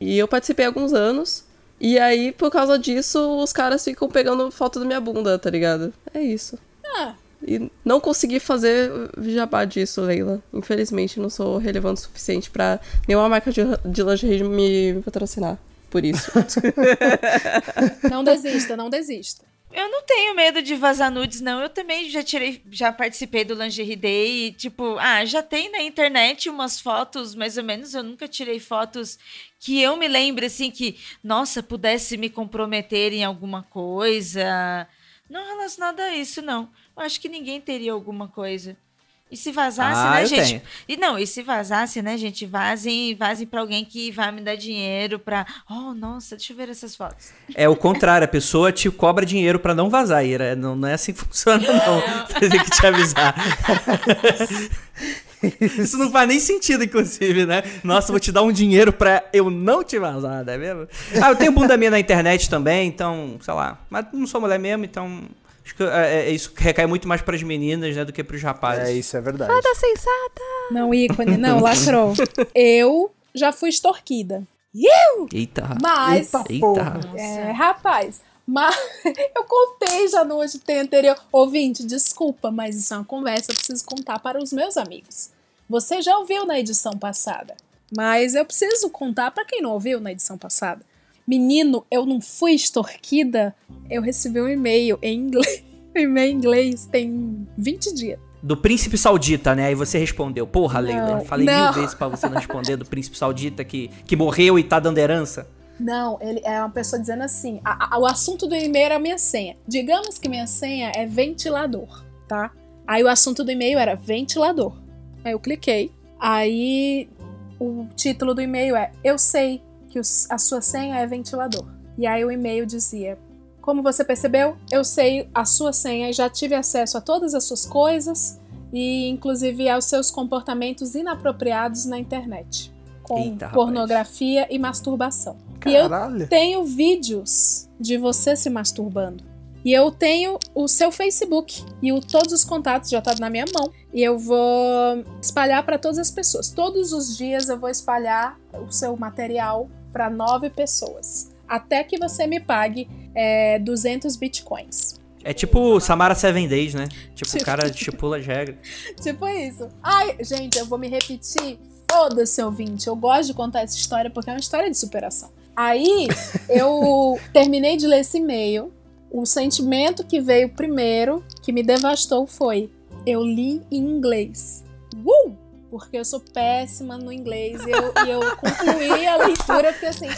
E eu participei há alguns anos. E aí, por causa disso, os caras ficam pegando foto da minha bunda, tá ligado? É isso. Ah, E não consegui fazer jabá disso, Leila. Infelizmente, não sou relevante o suficiente pra nenhuma marca de, de lingerie me patrocinar. Por isso. [laughs] [laughs] Não desista, não desista. Eu não tenho medo de vazar nudes, não. Eu também já tirei, já participei do Lingerie Day e, tipo, ah, já tem na internet umas fotos, mais ou menos. Eu nunca tirei fotos que eu me lembre, assim, que, nossa, pudesse me comprometer em alguma coisa. Não relacionado a isso, não. Eu acho que ninguém teria alguma coisa. E se vazasse, Ah, né, gente? tenho. E não, e se vazasse, né, gente? Vazem, vazem pra alguém que vai me dar dinheiro pra. Oh, nossa, deixa eu ver essas fotos. É o contrário, a pessoa te cobra dinheiro pra não vazar, Ira. Não, não é assim que [laughs] funciona, não. Tem que te avisar. [laughs] Isso não faz nem sentido, inclusive, né? Nossa, vou te dar um dinheiro pra eu não te vazar, não é mesmo? Ah, eu tenho bunda minha na internet também, então, sei lá. Mas não sou mulher mesmo, então. Acho que é, é, isso recai muito mais pras meninas, né, do que pros rapazes. É, isso é verdade. Fada sensata! Não, ícone, não, lacrou. Eu já fui extorquida. Eu! Eita. Mas. Eita. É, rapaz. Mas [laughs] eu contei já no Hoje Tem anterior. Ouvinte, desculpa, mas isso é uma conversa, eu preciso contar para os meus amigos. Você já ouviu na edição passada, mas eu preciso contar para quem não ouviu na edição passada. Menino, eu não fui extorquida, eu recebi um e-mail em inglês. [laughs] E-mail em inglês tem 20 dias. Do príncipe saudita, né? Aí você respondeu. Porra, Leila, eu falei não. mil vezes pra você não responder do príncipe saudita que, que morreu e tá dando herança. Não, ele é uma pessoa dizendo assim: a- a- o assunto do e-mail era a minha senha. Digamos que minha senha é ventilador, tá? Aí o assunto do e-mail era ventilador. Aí eu cliquei. Aí o título do e-mail é Eu sei que a sua senha é ventilador. E aí o e-mail dizia: Como você percebeu, eu sei a sua senha e já tive acesso a todas as suas coisas e inclusive aos seus comportamentos inapropriados na internet. Com Eita, pornografia e masturbação. E eu Caralho. tenho vídeos de você se masturbando. E eu tenho o seu Facebook e o, todos os contatos já tá na minha mão. E eu vou espalhar para todas as pessoas. Todos os dias eu vou espalhar o seu material para nove pessoas. Até que você me pague é, 200 bitcoins. É tipo Samara Seven Days, né? Tipo, o cara estipula as regras. [laughs] Tipo isso. Ai, gente, eu vou me repetir. Foda-se, ouvinte. Eu gosto de contar essa história porque é uma história de superação. Aí, [laughs] eu terminei de ler esse e-mail. O sentimento que veio primeiro, que me devastou, foi: eu li em inglês. Porque eu sou péssima no inglês e eu, e eu concluí a leitura, porque assim.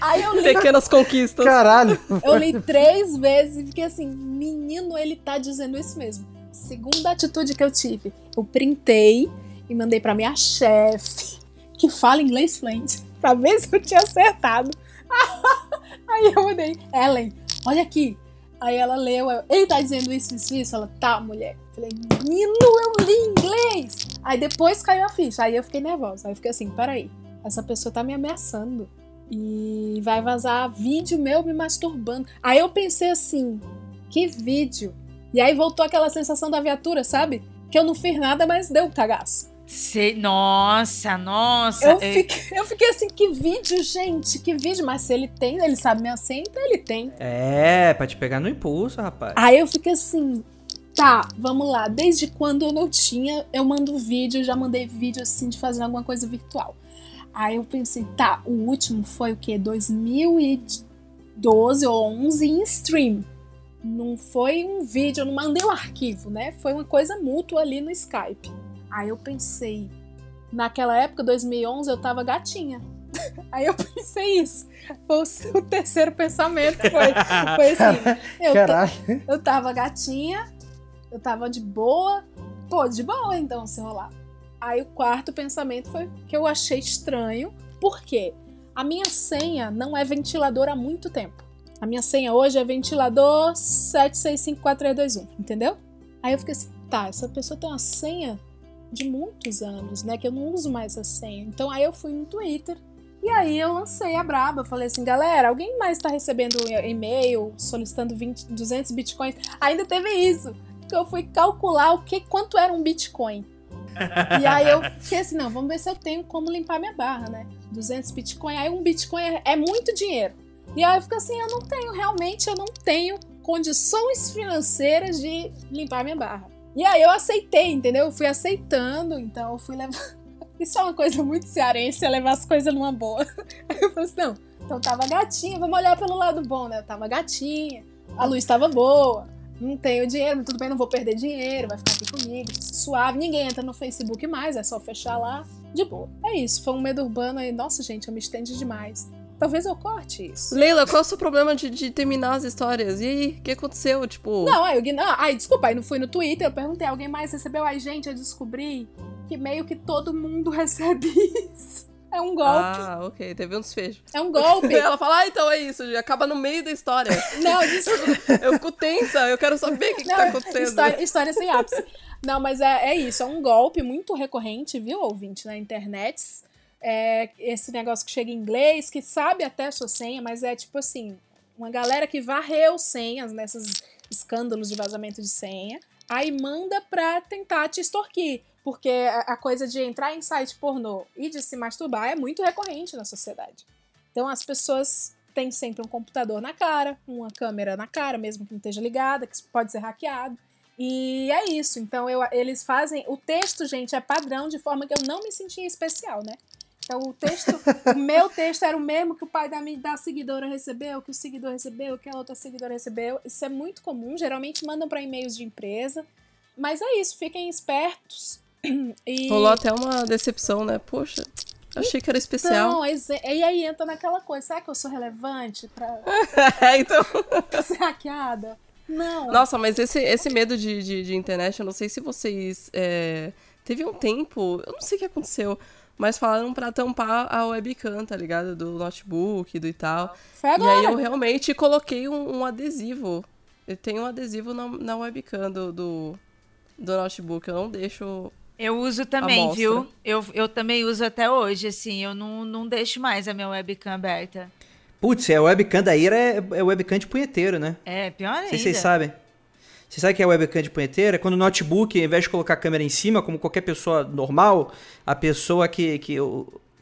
Aí eu li Pequenas conquistas. Caralho. eu li três vezes e fiquei assim, menino, ele tá dizendo isso mesmo. Segunda atitude que eu tive, eu printei e mandei pra minha chefe, que fala inglês fluente, pra ver se eu tinha acertado. [laughs] Aí eu mandei, Ellen, olha aqui. Aí ela leu, eu, ele tá dizendo isso, isso, isso. Ela, tá, mulher. Falei, menino, eu li inglês. Aí depois caiu a ficha, aí eu fiquei nervosa. Aí eu fiquei assim, peraí, essa pessoa tá me ameaçando. E vai vazar vídeo meu me masturbando. Aí eu pensei assim, que vídeo? E aí voltou aquela sensação da viatura, sabe? Que eu não fiz nada, mas deu um cagaço. Sei- Nossa, nossa. Eu é- fiquei, eu fiquei assim, que vídeo, gente? Que vídeo? Mas se ele tem, ele sabe minha senha, então ele tem. É, pra te pegar no impulso, rapaz. Aí eu fiquei assim, tá, vamos lá. Desde quando eu não tinha, eu mando vídeo, já mandei vídeo assim de fazer alguma coisa virtual. Aí eu pensei, tá, o último foi o quê? 2012 ou 11 em stream. Não foi um vídeo, eu não mandei um arquivo, né? Foi uma coisa mútua ali no Skype. Aí eu pensei, naquela época, 2011, eu tava gatinha. [laughs] Aí eu pensei isso. Foi o o [laughs] terceiro pensamento. Foi, foi assim. Eu, Caralho. eu tava gatinha, eu tava de boa. Pô, de boa então, se rolar. Aí o quarto pensamento foi que eu achei estranho. Por quê? A minha senha não é ventilador há muito tempo. A minha senha hoje é ventilador 7654321, entendeu? Aí eu fiquei assim, tá, essa pessoa tem uma senha de muitos anos, né? Que eu não uso mais essa senha. Então aí eu fui no Twitter e aí eu lancei a braba. Falei assim, galera, alguém mais tá recebendo e-mail solicitando 20, 200 bitcoins? Ainda teve isso. Que eu fui calcular o que, quanto era um bitcoin. E aí eu fiquei assim, não, vamos ver se eu tenho como limpar minha barra, né? 200 bitcoin, aí um bitcoin é, é muito dinheiro. E aí eu fico assim, eu não tenho, realmente eu não tenho condições financeiras de limpar minha barra. E aí eu aceitei, entendeu? Eu fui aceitando, então eu fui levando. [laughs] Isso é uma coisa muito cearense, é levar as coisas numa boa. [laughs] Aí eu falei assim, não, então tava gatinha, vamos olhar pelo lado bom, né? Eu tava gatinha, a luz tava boa, não tenho dinheiro, mas tudo bem, não vou perder dinheiro, vai ficar aqui comigo, suave. Ninguém entra no Facebook mais, é só fechar lá, de boa. É isso, foi um medo urbano aí. Nossa, gente, eu me estendi demais. Talvez eu corte isso. Leila, qual é o seu problema de, de terminar as histórias? E aí, o que aconteceu? Tipo. Não, aí eu. Não, ai, desculpa, aí não fui no Twitter, eu perguntei, alguém mais recebeu? Ai, gente, eu descobri que meio que todo mundo [laughs] recebe isso. É um golpe. Ah, ok, teve um desfecho. É um golpe. [laughs] Ela fala, ah, então é isso, acaba no meio da história. [laughs] Não, desculpa. [laughs] Eu fico tensa, eu quero saber o que, que tá acontecendo. História, história sem ápice. Não, mas é, é isso, é um golpe muito recorrente, viu, ouvinte, na internet. É esse negócio que chega em inglês, que sabe até a sua senha, mas é tipo assim, uma galera que varreu senhas nesses escândalos de vazamento de senha, aí manda pra tentar te extorquir. Porque a coisa de entrar em site pornô e de se masturbar é muito recorrente na sociedade. Então as pessoas têm sempre um computador na cara, uma câmera na cara, mesmo que não esteja ligada, que pode ser hackeado. E é isso. Então eu, eles fazem. O texto, gente, é padrão de forma que eu não me sentia especial, né? Então o texto, [laughs] o meu texto era o mesmo que o pai da, da seguidora recebeu, que o seguidor recebeu, que a outra seguidora recebeu. Isso é muito comum, geralmente mandam para e-mails de empresa. Mas é isso, fiquem espertos. E... Rolou até uma decepção, né? Poxa, achei que era especial. Então, e aí entra naquela coisa, será que eu sou relevante pra, [laughs] é, então... pra ser hackeada? Não. Nossa, mas esse, esse medo de, de, de internet, eu não sei se vocês. É... Teve um tempo, eu não sei o que aconteceu, mas falaram pra tampar a webcam, tá ligado? Do notebook, do e tal. Foi E agora. aí eu realmente coloquei um, um adesivo. Eu tenho um adesivo na, na webcam do, do, do notebook, eu não deixo. Eu uso também, viu? Eu, eu também uso até hoje, assim. Eu não, não deixo mais a minha webcam aberta. Putz, é a webcam da Ira é, é webcam de punheteiro, né? É, pior ainda. Sei se vocês sabem. Você sabe que é webcam de punheteiro? É quando o notebook, ao invés de colocar a câmera em cima, como qualquer pessoa normal, a pessoa que, que,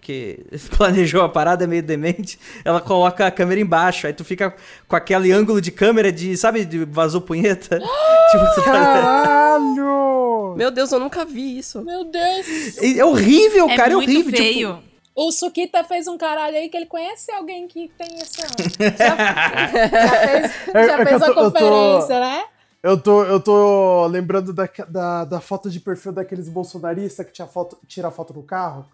que [laughs] planejou a parada meio demente, ela coloca a câmera embaixo. Aí tu fica com aquele ângulo de câmera de, sabe, de vazou punheta? [gasps] [laughs] tipo, tu tá... Caralho! Meu Deus, eu nunca vi isso. Meu Deus! É horrível, É cara, é muito horrível. feio. Tipo, O Sukita fez um caralho aí que ele conhece alguém que tem essa. Já, [laughs] já fez, É- já é fez eu a tô- eu tô- conferência, né? Eu tô, eu tô lembrando da, da, da foto de perfil daqueles bolsonaristas que tinha foto, tira foto no carro,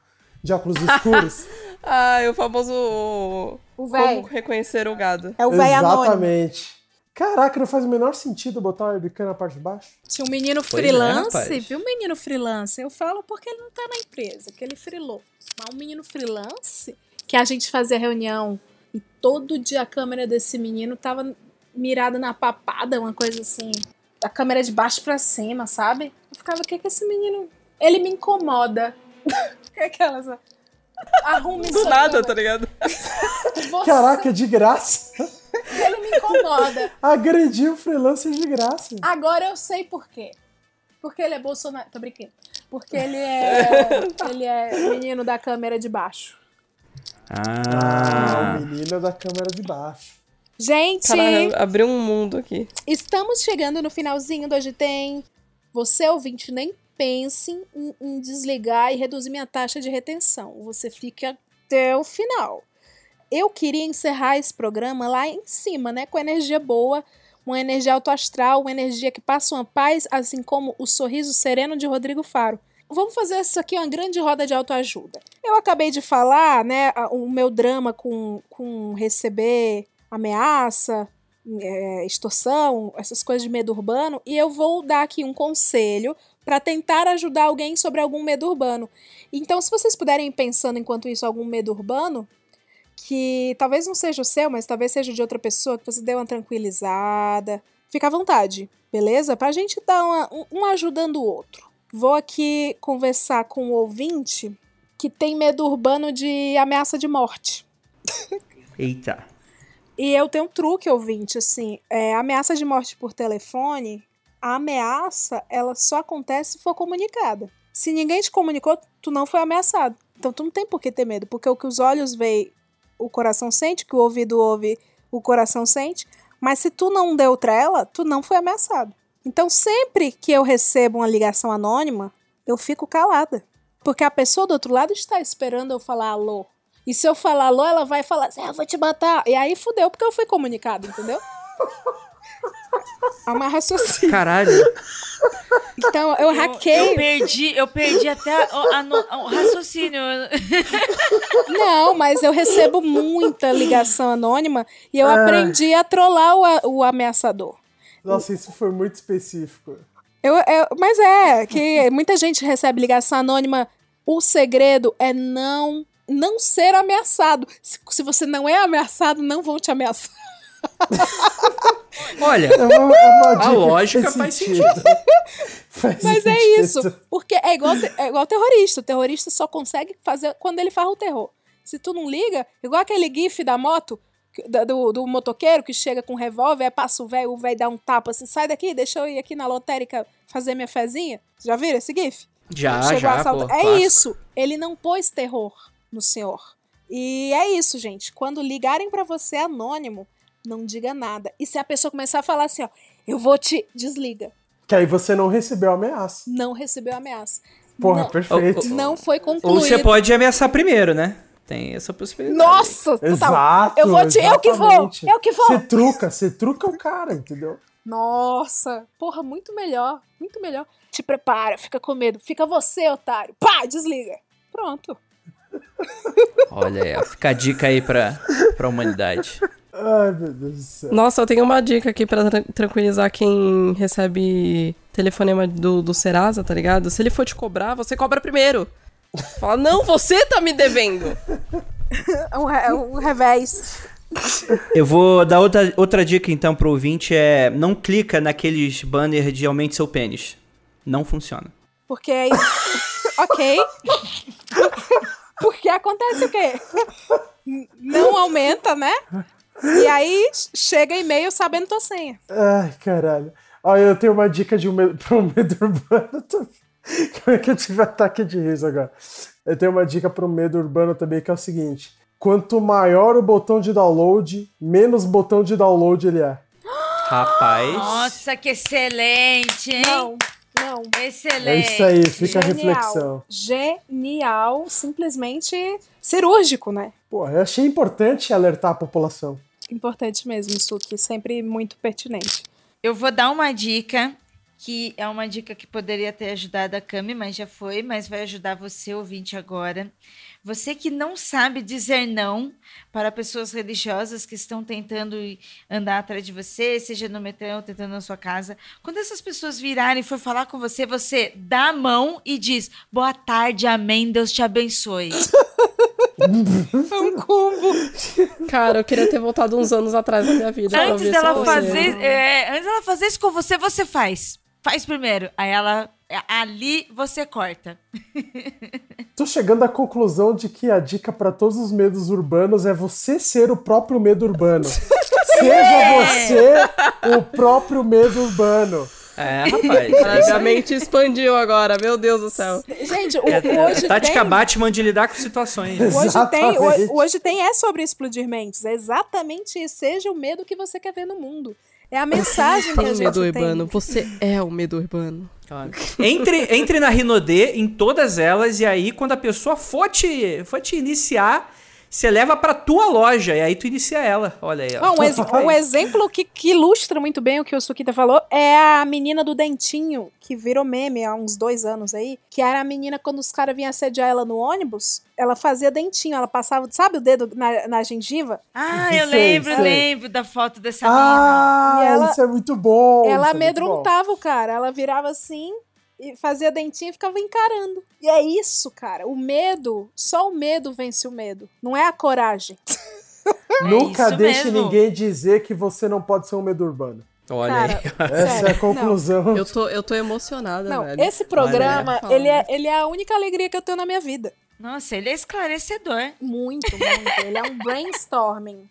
de óculos escuros. [laughs] Ah, é o famoso. O O véi. Como reconhecer o gado. É o véi anônimo. Exatamente. Caraca, não faz o menor sentido botar a webcam na parte de baixo. Tinha um menino Pois é, freelance, rapaz. viu? Um menino freelance. Eu falo porque ele não tá na empresa, que ele frilou. Mas um menino freelance, que a gente fazia reunião e todo dia a câmera desse menino tava mirada na papada, uma coisa assim. A câmera de baixo pra cima, sabe? Eu ficava, o que que esse menino. Ele me incomoda. [laughs] É [laughs] aquelas. Arrume Do nada, tá ligado? Você- Caraca, de graça. Ele me incomoda. Agrediu o freelancer de graça. Agora eu sei por quê. Porque ele é Bolsonaro. Tô brincando. Porque ele é. [laughs] ele é menino da câmera de baixo. Ah, Ah, o menino da câmera de baixo. Gente, Caralho, abriu um mundo aqui. estamos chegando no finalzinho do Hoje Tem. Você, ouvinte, nem pense em, em desligar e reduzir minha taxa de retenção. Você fica até o final. Eu queria encerrar esse programa lá em cima, né? Com energia boa, uma energia autoastral, uma energia que passa uma paz, assim como o sorriso sereno de Rodrigo Faro. Vamos fazer isso aqui uma grande roda de autoajuda. Eu acabei de falar, né, o meu drama com, com receber ameaça, é, extorsão, essas coisas de medo urbano, e eu vou dar aqui um conselho para tentar ajudar alguém sobre algum medo urbano. Então, se vocês puderem ir pensando enquanto isso algum medo urbano, que talvez não seja o seu, mas talvez seja de outra pessoa, que você dê uma tranquilizada, fica à vontade, beleza? Pra gente dar uma, um, um ajudando o outro. Vou aqui conversar com o ouvinte que tem medo urbano de ameaça de morte. [laughs] eita. E eu tenho um truque, ouvinte, assim, é, ameaça de morte por telefone, a ameaça, ela só acontece se for comunicada. Se ninguém te comunicou, tu não foi ameaçado. Então tu não tem por que ter medo, porque o que os olhos veem, o coração sente, o que o ouvido ouve, o coração sente. Mas se tu não deu trela, tu não foi ameaçado. Então, sempre que eu recebo uma ligação anônima, eu fico calada. Porque a pessoa do outro lado está esperando eu falar alô. E se eu falar alô, ela vai falar assim, ah, eu vou te matar. E aí fudeu, porque eu fui comunicado, entendeu? [laughs] É uma raciocínio. Caralho. Então, eu hackeio. Eu perdi, eu perdi até o, a o raciocínio. [laughs] Não, mas eu recebo muita ligação anônima e eu Ah. aprendi a trollar o, o ameaçador. Nossa, isso foi muito específico. Eu, eu- mas é, que muita gente recebe ligação anônima. O segredo é não não ser ameaçado. Se, se você não é ameaçado, não vão te ameaçar. [laughs] Olha, É uma, é uma a lógica faz sentido. [laughs] Faz Mas é sentido. isso. Porque é igual, é igual terrorista. O terrorista só consegue fazer quando ele faz o terror. Se tu não liga, igual aquele gif da moto, do, do motoqueiro que chega com um revólver, passa o velho, o velho dá um tapa assim, sai daqui, deixa eu ir aqui na lotérica fazer minha fezinha. Já viram esse gif? Já, Chegou já, pô, É clássico. isso. Ele não pôs terror no senhor. E é isso, gente. Quando ligarem pra você anônimo, não diga nada. E se a pessoa começar a falar assim, ó, eu vou te. Desliga. Que aí você não recebeu ameaça. Não recebeu ameaça. Porra, não, perfeito. Não foi Ou concluído. você pode ameaçar primeiro, né? Tem essa possibilidade. Nossa! Exato. Eu vou te. Eu que vou! Eu que vou! Você truca, você truca o cara, entendeu? Nossa! Porra, muito melhor. Muito melhor. Te prepara, fica com medo. Fica você, otário. Pá, desliga. Pronto. Olha aí, fica a dica aí pra, pra humanidade. Ai, meu Deus do céu. Nossa, eu tenho uma dica aqui pra tran- tranquilizar quem recebe telefonema do, do Serasa, tá ligado? Se ele for te cobrar, você cobra primeiro. Fala, não, você tá me devendo. [laughs] Um, re- um revés. Eu vou dar outra, outra dica então pro ouvinte, é não clica naqueles banners de aumente seu pênis. Não funciona. Porque aí. [laughs] ok. Porque acontece o quê? Não aumenta, né? E aí chega e-mail sabendo tua senha. Ai, caralho. Ó, eu tenho uma dica de um medo, pra um medo urbano também. Como é que eu tive ataque de riso agora? Eu tenho uma dica para um medo urbano também, que é o seguinte: quanto maior o botão de download, menos botão de download ele é. Rapaz. Nossa, que excelente, hein? Não, não. Excelente. É isso aí, fica a Genial. reflexão. Genial, simplesmente cirúrgico, né? Pô, eu achei importante alertar a população. Importante mesmo, Suki, sempre muito pertinente. Eu vou dar uma dica, que é uma dica que poderia ter ajudado a Cami, mas já foi, mas vai ajudar você, ouvinte, agora. Você que não sabe dizer não para pessoas religiosas que estão tentando andar atrás de você, seja no metrô ou tentando na sua casa. Quando essas pessoas virarem e for falar com você, você dá a mão e diz: Boa tarde, amém, Deus te abençoe. [laughs] Foi [laughs] um combo. Cara, eu queria ter voltado uns anos atrás na minha vida. Antes dela fazer, é, antes dela fazer isso com você, você faz. Faz primeiro. Aí ela. Ali você corta. Tô chegando à conclusão de que a dica para todos os medos urbanos é você ser o próprio medo urbano. [laughs] Seja você o próprio medo urbano. É, rapaz. [laughs] Minha mente expandiu agora, meu Deus do céu. Gente, o, É, é, hoje tática tem... Batman de lidar com situações. Hoje tem, hoje tem é sobre explodir mentes. É exatamente isso. Seja o medo que você quer ver no mundo. É a [laughs] mensagem que a Tem gente medo tem. urbano, você é o medo urbano. Claro. Entre, entre na Rinodê em todas elas, e aí quando a pessoa for te, for te iniciar, você leva pra tua loja, e aí tu inicia ela. Olha aí, ó. Ah, um, ex- um exemplo que, que ilustra muito bem o que o Sukita falou é a menina do dentinho, que virou meme há uns dois anos aí, que era a menina quando os caras vinham assediar ela no ônibus, ela fazia dentinho, ela passava, sabe o dedo na, na gengiva? Ah, eu Sei, lembro, sei. lembro da foto dessa menina. Ah, E ela- isso é muito bom. ela é amedrontava o cara, ela virava assim e fazia dentinho e ficava encarando. E é isso, cara, o medo, só o medo vence o medo, não é a coragem. [laughs] Nunca isso deixe mesmo. ninguém dizer que você não pode ser um medo urbano. Olha Cara, aí. Essa é a sério, conclusão. Eu tô, eu tô emocionada, Não, velho. esse programa, Olha. ele é, ele é a única alegria que eu tenho na minha vida. Nossa, ele é esclarecedor. Muito, [laughs] muito. Ele é um brainstorming.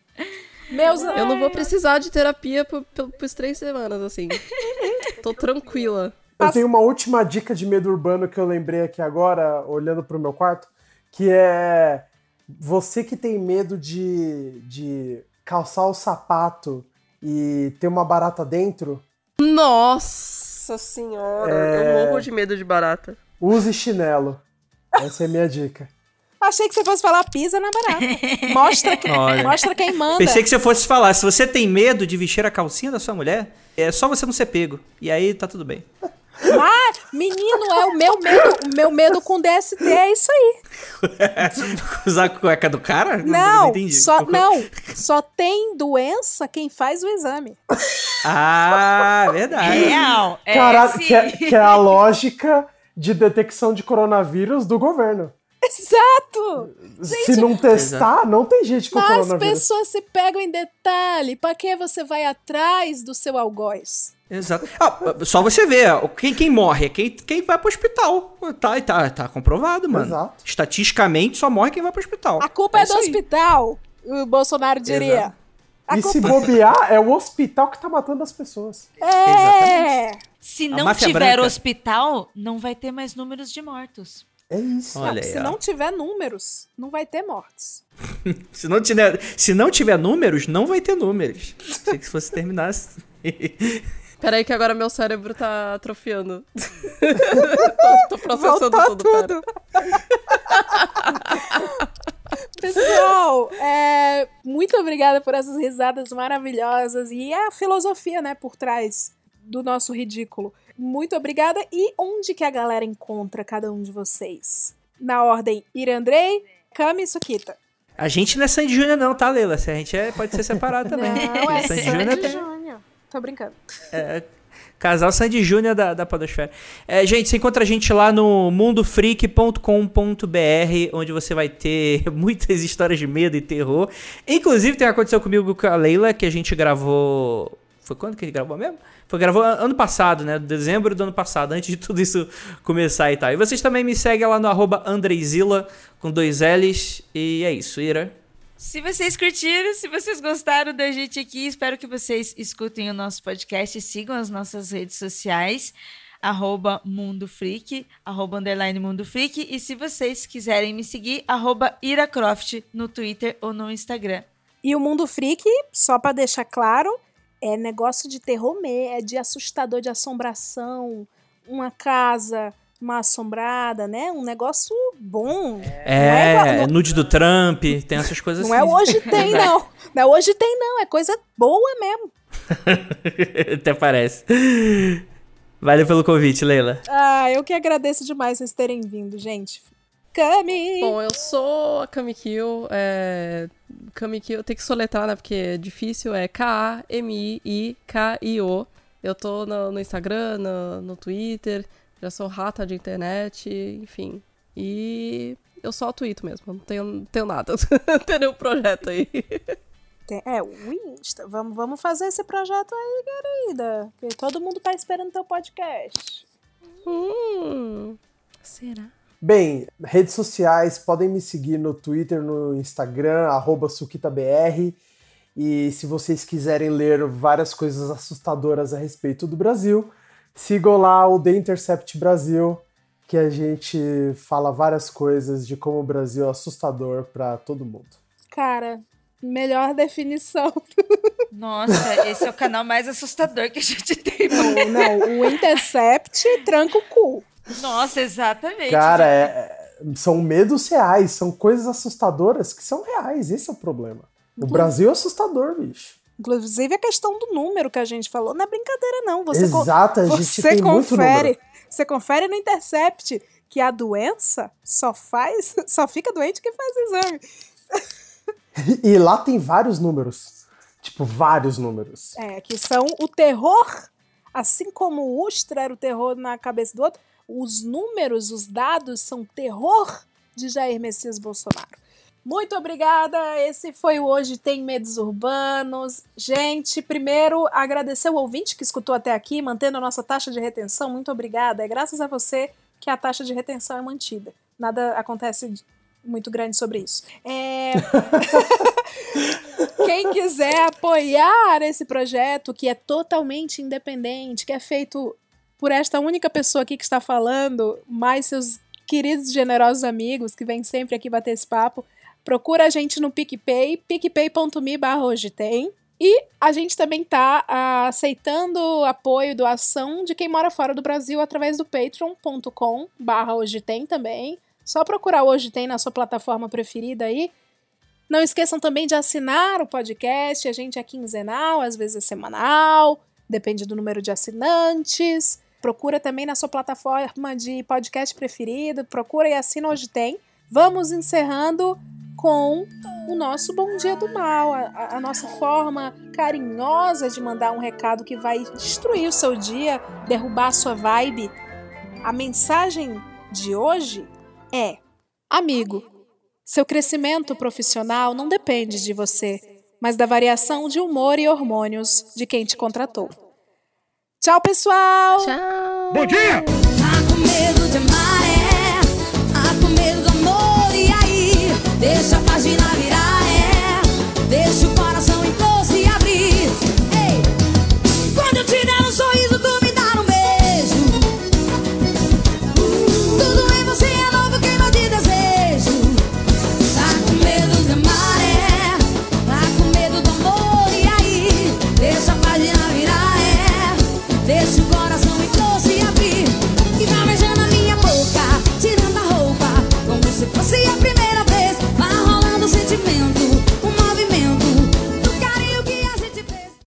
Meus. Eu não vou precisar de terapia por, por, por três semanas, assim. Tô tranquila. Eu tenho uma última dica de medo urbano que eu lembrei aqui agora, olhando pro meu quarto, que é você que tem medo de, de calçar o sapato e tem uma barata dentro, Nossa senhora, É. eu morro de medo de barata. use chinelo. Essa é a minha dica. Achei que você fosse falar pisa na barata. Mostra, que, mostra quem manda. Pensei que você fosse falar, se você tem medo de vestir a calcinha da sua mulher, é só você não ser pego. E aí tá tudo bem. Mas, menino, é o meu medo. O meu medo com DST é isso aí. [laughs] Usar a cueca do cara? Não, entendi. só, não, só tem doença quem faz o exame. Ah, verdade. Real. É, que é, que é a lógica de detecção de coronavírus do governo. Exato! Se não testar, não tem gente com Mas coronavírus. pessoas se pegam em detalhe. Pra que você vai atrás do seu algoz? Exato. Ah, só você ver, quem, quem morre é quem, quem vai pro hospital. Tá, tá, tá comprovado, mano. Exato. Estatisticamente, só morre quem vai pro hospital. A culpa é, do isso aí. hospital, o Bolsonaro diria. Exato. E se culpa bobear, é o hospital que tá matando as pessoas. é. Se A não tiver branca. hospital, não vai ter mais números de mortos. É isso. Olha aí, Se ó. não tiver números, não vai ter mortes. [laughs] Se não, tiver, se não tiver números, não vai ter números. Achei que se fosse terminar. assim. [laughs] Peraí que agora meu cérebro tá atrofiando. [laughs] tô, tô processando Voltou tudo, tudo. Pessoal, é, muito obrigada por essas risadas maravilhosas e a filosofia, né, por trás do nosso ridículo. Muito obrigada. E onde que a galera encontra cada um de vocês? Na ordem Irandrei, Kami e Sukita. A gente não é Sandy Júnior, não, tá, Leila? A gente é, pode ser separado [laughs] também. Não, é Sandy Sandy Júnior. Tô brincando. É, casal Sandy Júnior da, da Podosfera. É, gente, você encontra a gente lá no mundofreak.com.br, onde você vai ter [laughs] muitas histórias de medo e terror. Inclusive, tem aconteceu comigo com a Leila, que a gente gravou. Foi quando que gente gravou mesmo? Foi gravou an- ano passado, né? Dezembro do ano passado, antes de tudo isso começar e tal. E vocês também me seguem lá no arroba Andreizila, com dois L's. E é isso, Ira. Se vocês curtiram, se vocês gostaram da gente aqui, espero que vocês escutem o nosso podcast e sigam as nossas redes sociais, arroba Mundo Freak, arroba underline Mundo Freak, e se vocês quiserem me seguir, arroba Iracroft no Twitter ou no Instagram. E o Mundo Freak, só pra deixar claro, é negócio de terror mesmo, é de assustador, de assombração, uma casa mal assombrada, né? Um negócio bom. É, Não é igual- nude do Trump, tem essas coisas Não assim. é hoje tem, [laughs] não. Não é hoje tem, não. É coisa boa mesmo. [laughs] Até parece. Valeu pelo convite, Leila. Ah, eu que agradeço demais vocês terem vindo, gente. Kami! Bom, eu sou a Kamikyo. É... Kamikyo, tem que soletrar, né? Porque é difícil. É K-A-M-I-I-K-I-O. Eu tô no, no Instagram, no, no Twitter. Já sou rata de internet, enfim. E eu só tweeto mesmo. Não tenho, não tenho nada. [laughs] não tenho nenhum projeto aí. É, o Insta. Vamos, vamos fazer esse projeto aí, querida. Que todo mundo tá esperando teu podcast. Hum, será? Bem, redes sociais, podem me seguir no Twitter, no Instagram, arroba SukitaBR. E se vocês quiserem ler várias coisas assustadoras a respeito do Brasil, sigam lá o The Intercept Brasil, que a gente fala várias coisas de como o Brasil é assustador para todo mundo. Cara, melhor definição. [laughs] Nossa, esse é o canal mais assustador que a gente tem. Não, não, o Intercept tranca o cu. Nossa, exatamente. Cara, é- é- são medos reais, são coisas assustadoras que são reais, esse é o problema. O Brasil é assustador, bicho. Inclusive a questão do número que a gente falou, não é brincadeira não. Você Exato, a gente você tem muito confere, número. você confere no Intercept que a doença só faz, [laughs] só fica doente quem faz exame. E, e lá tem vários números. Tipo, vários números. É, que são o terror, assim como o Ustra era o terror na cabeça do outro, os números, os dados são terror de Jair Messias Bolsonaro. Muito obrigada. Esse foi o Hoje Tem Medos Urbanos. Gente, primeiro, agradecer o ouvinte que escutou até aqui, mantendo a nossa taxa de retenção. Muito obrigada. É graças a você que a taxa de retenção é mantida. Nada acontece muito grande sobre isso. É... [laughs] Quem quiser apoiar esse projeto, que é totalmente independente, que é feito por esta única pessoa aqui que está falando, mais seus queridos e generosos amigos que vêm sempre aqui bater esse papo, procura a gente no PicPay, picpay.me barra hoje tem. E a gente também tá ah, aceitando apoio doação de quem mora fora do Brasil através do patreon.com barra hoje tem também. Só procurar Hoje Tem na sua plataforma preferida aí. Não esqueçam também de assinar o podcast. A gente é quinzenal, às vezes é semanal, depende do número de assinantes. Procura também na sua plataforma de podcast preferido. Procura e assina Hoje Tem. Vamos encerrando com o nosso Bom Dia do Mal, a, a, nossa forma carinhosa de mandar um recado que vai destruir o seu dia, derrubar a sua vibe. A mensagem de hoje é: amigo, seu crescimento profissional não depende de você, mas da variação de humor e hormônios de quem te contratou. Tchau, pessoal! Tchau! Bom dia! Tá com medo de maré, tá com medo do amor, e aí? Deixa a página virar, é, deixa o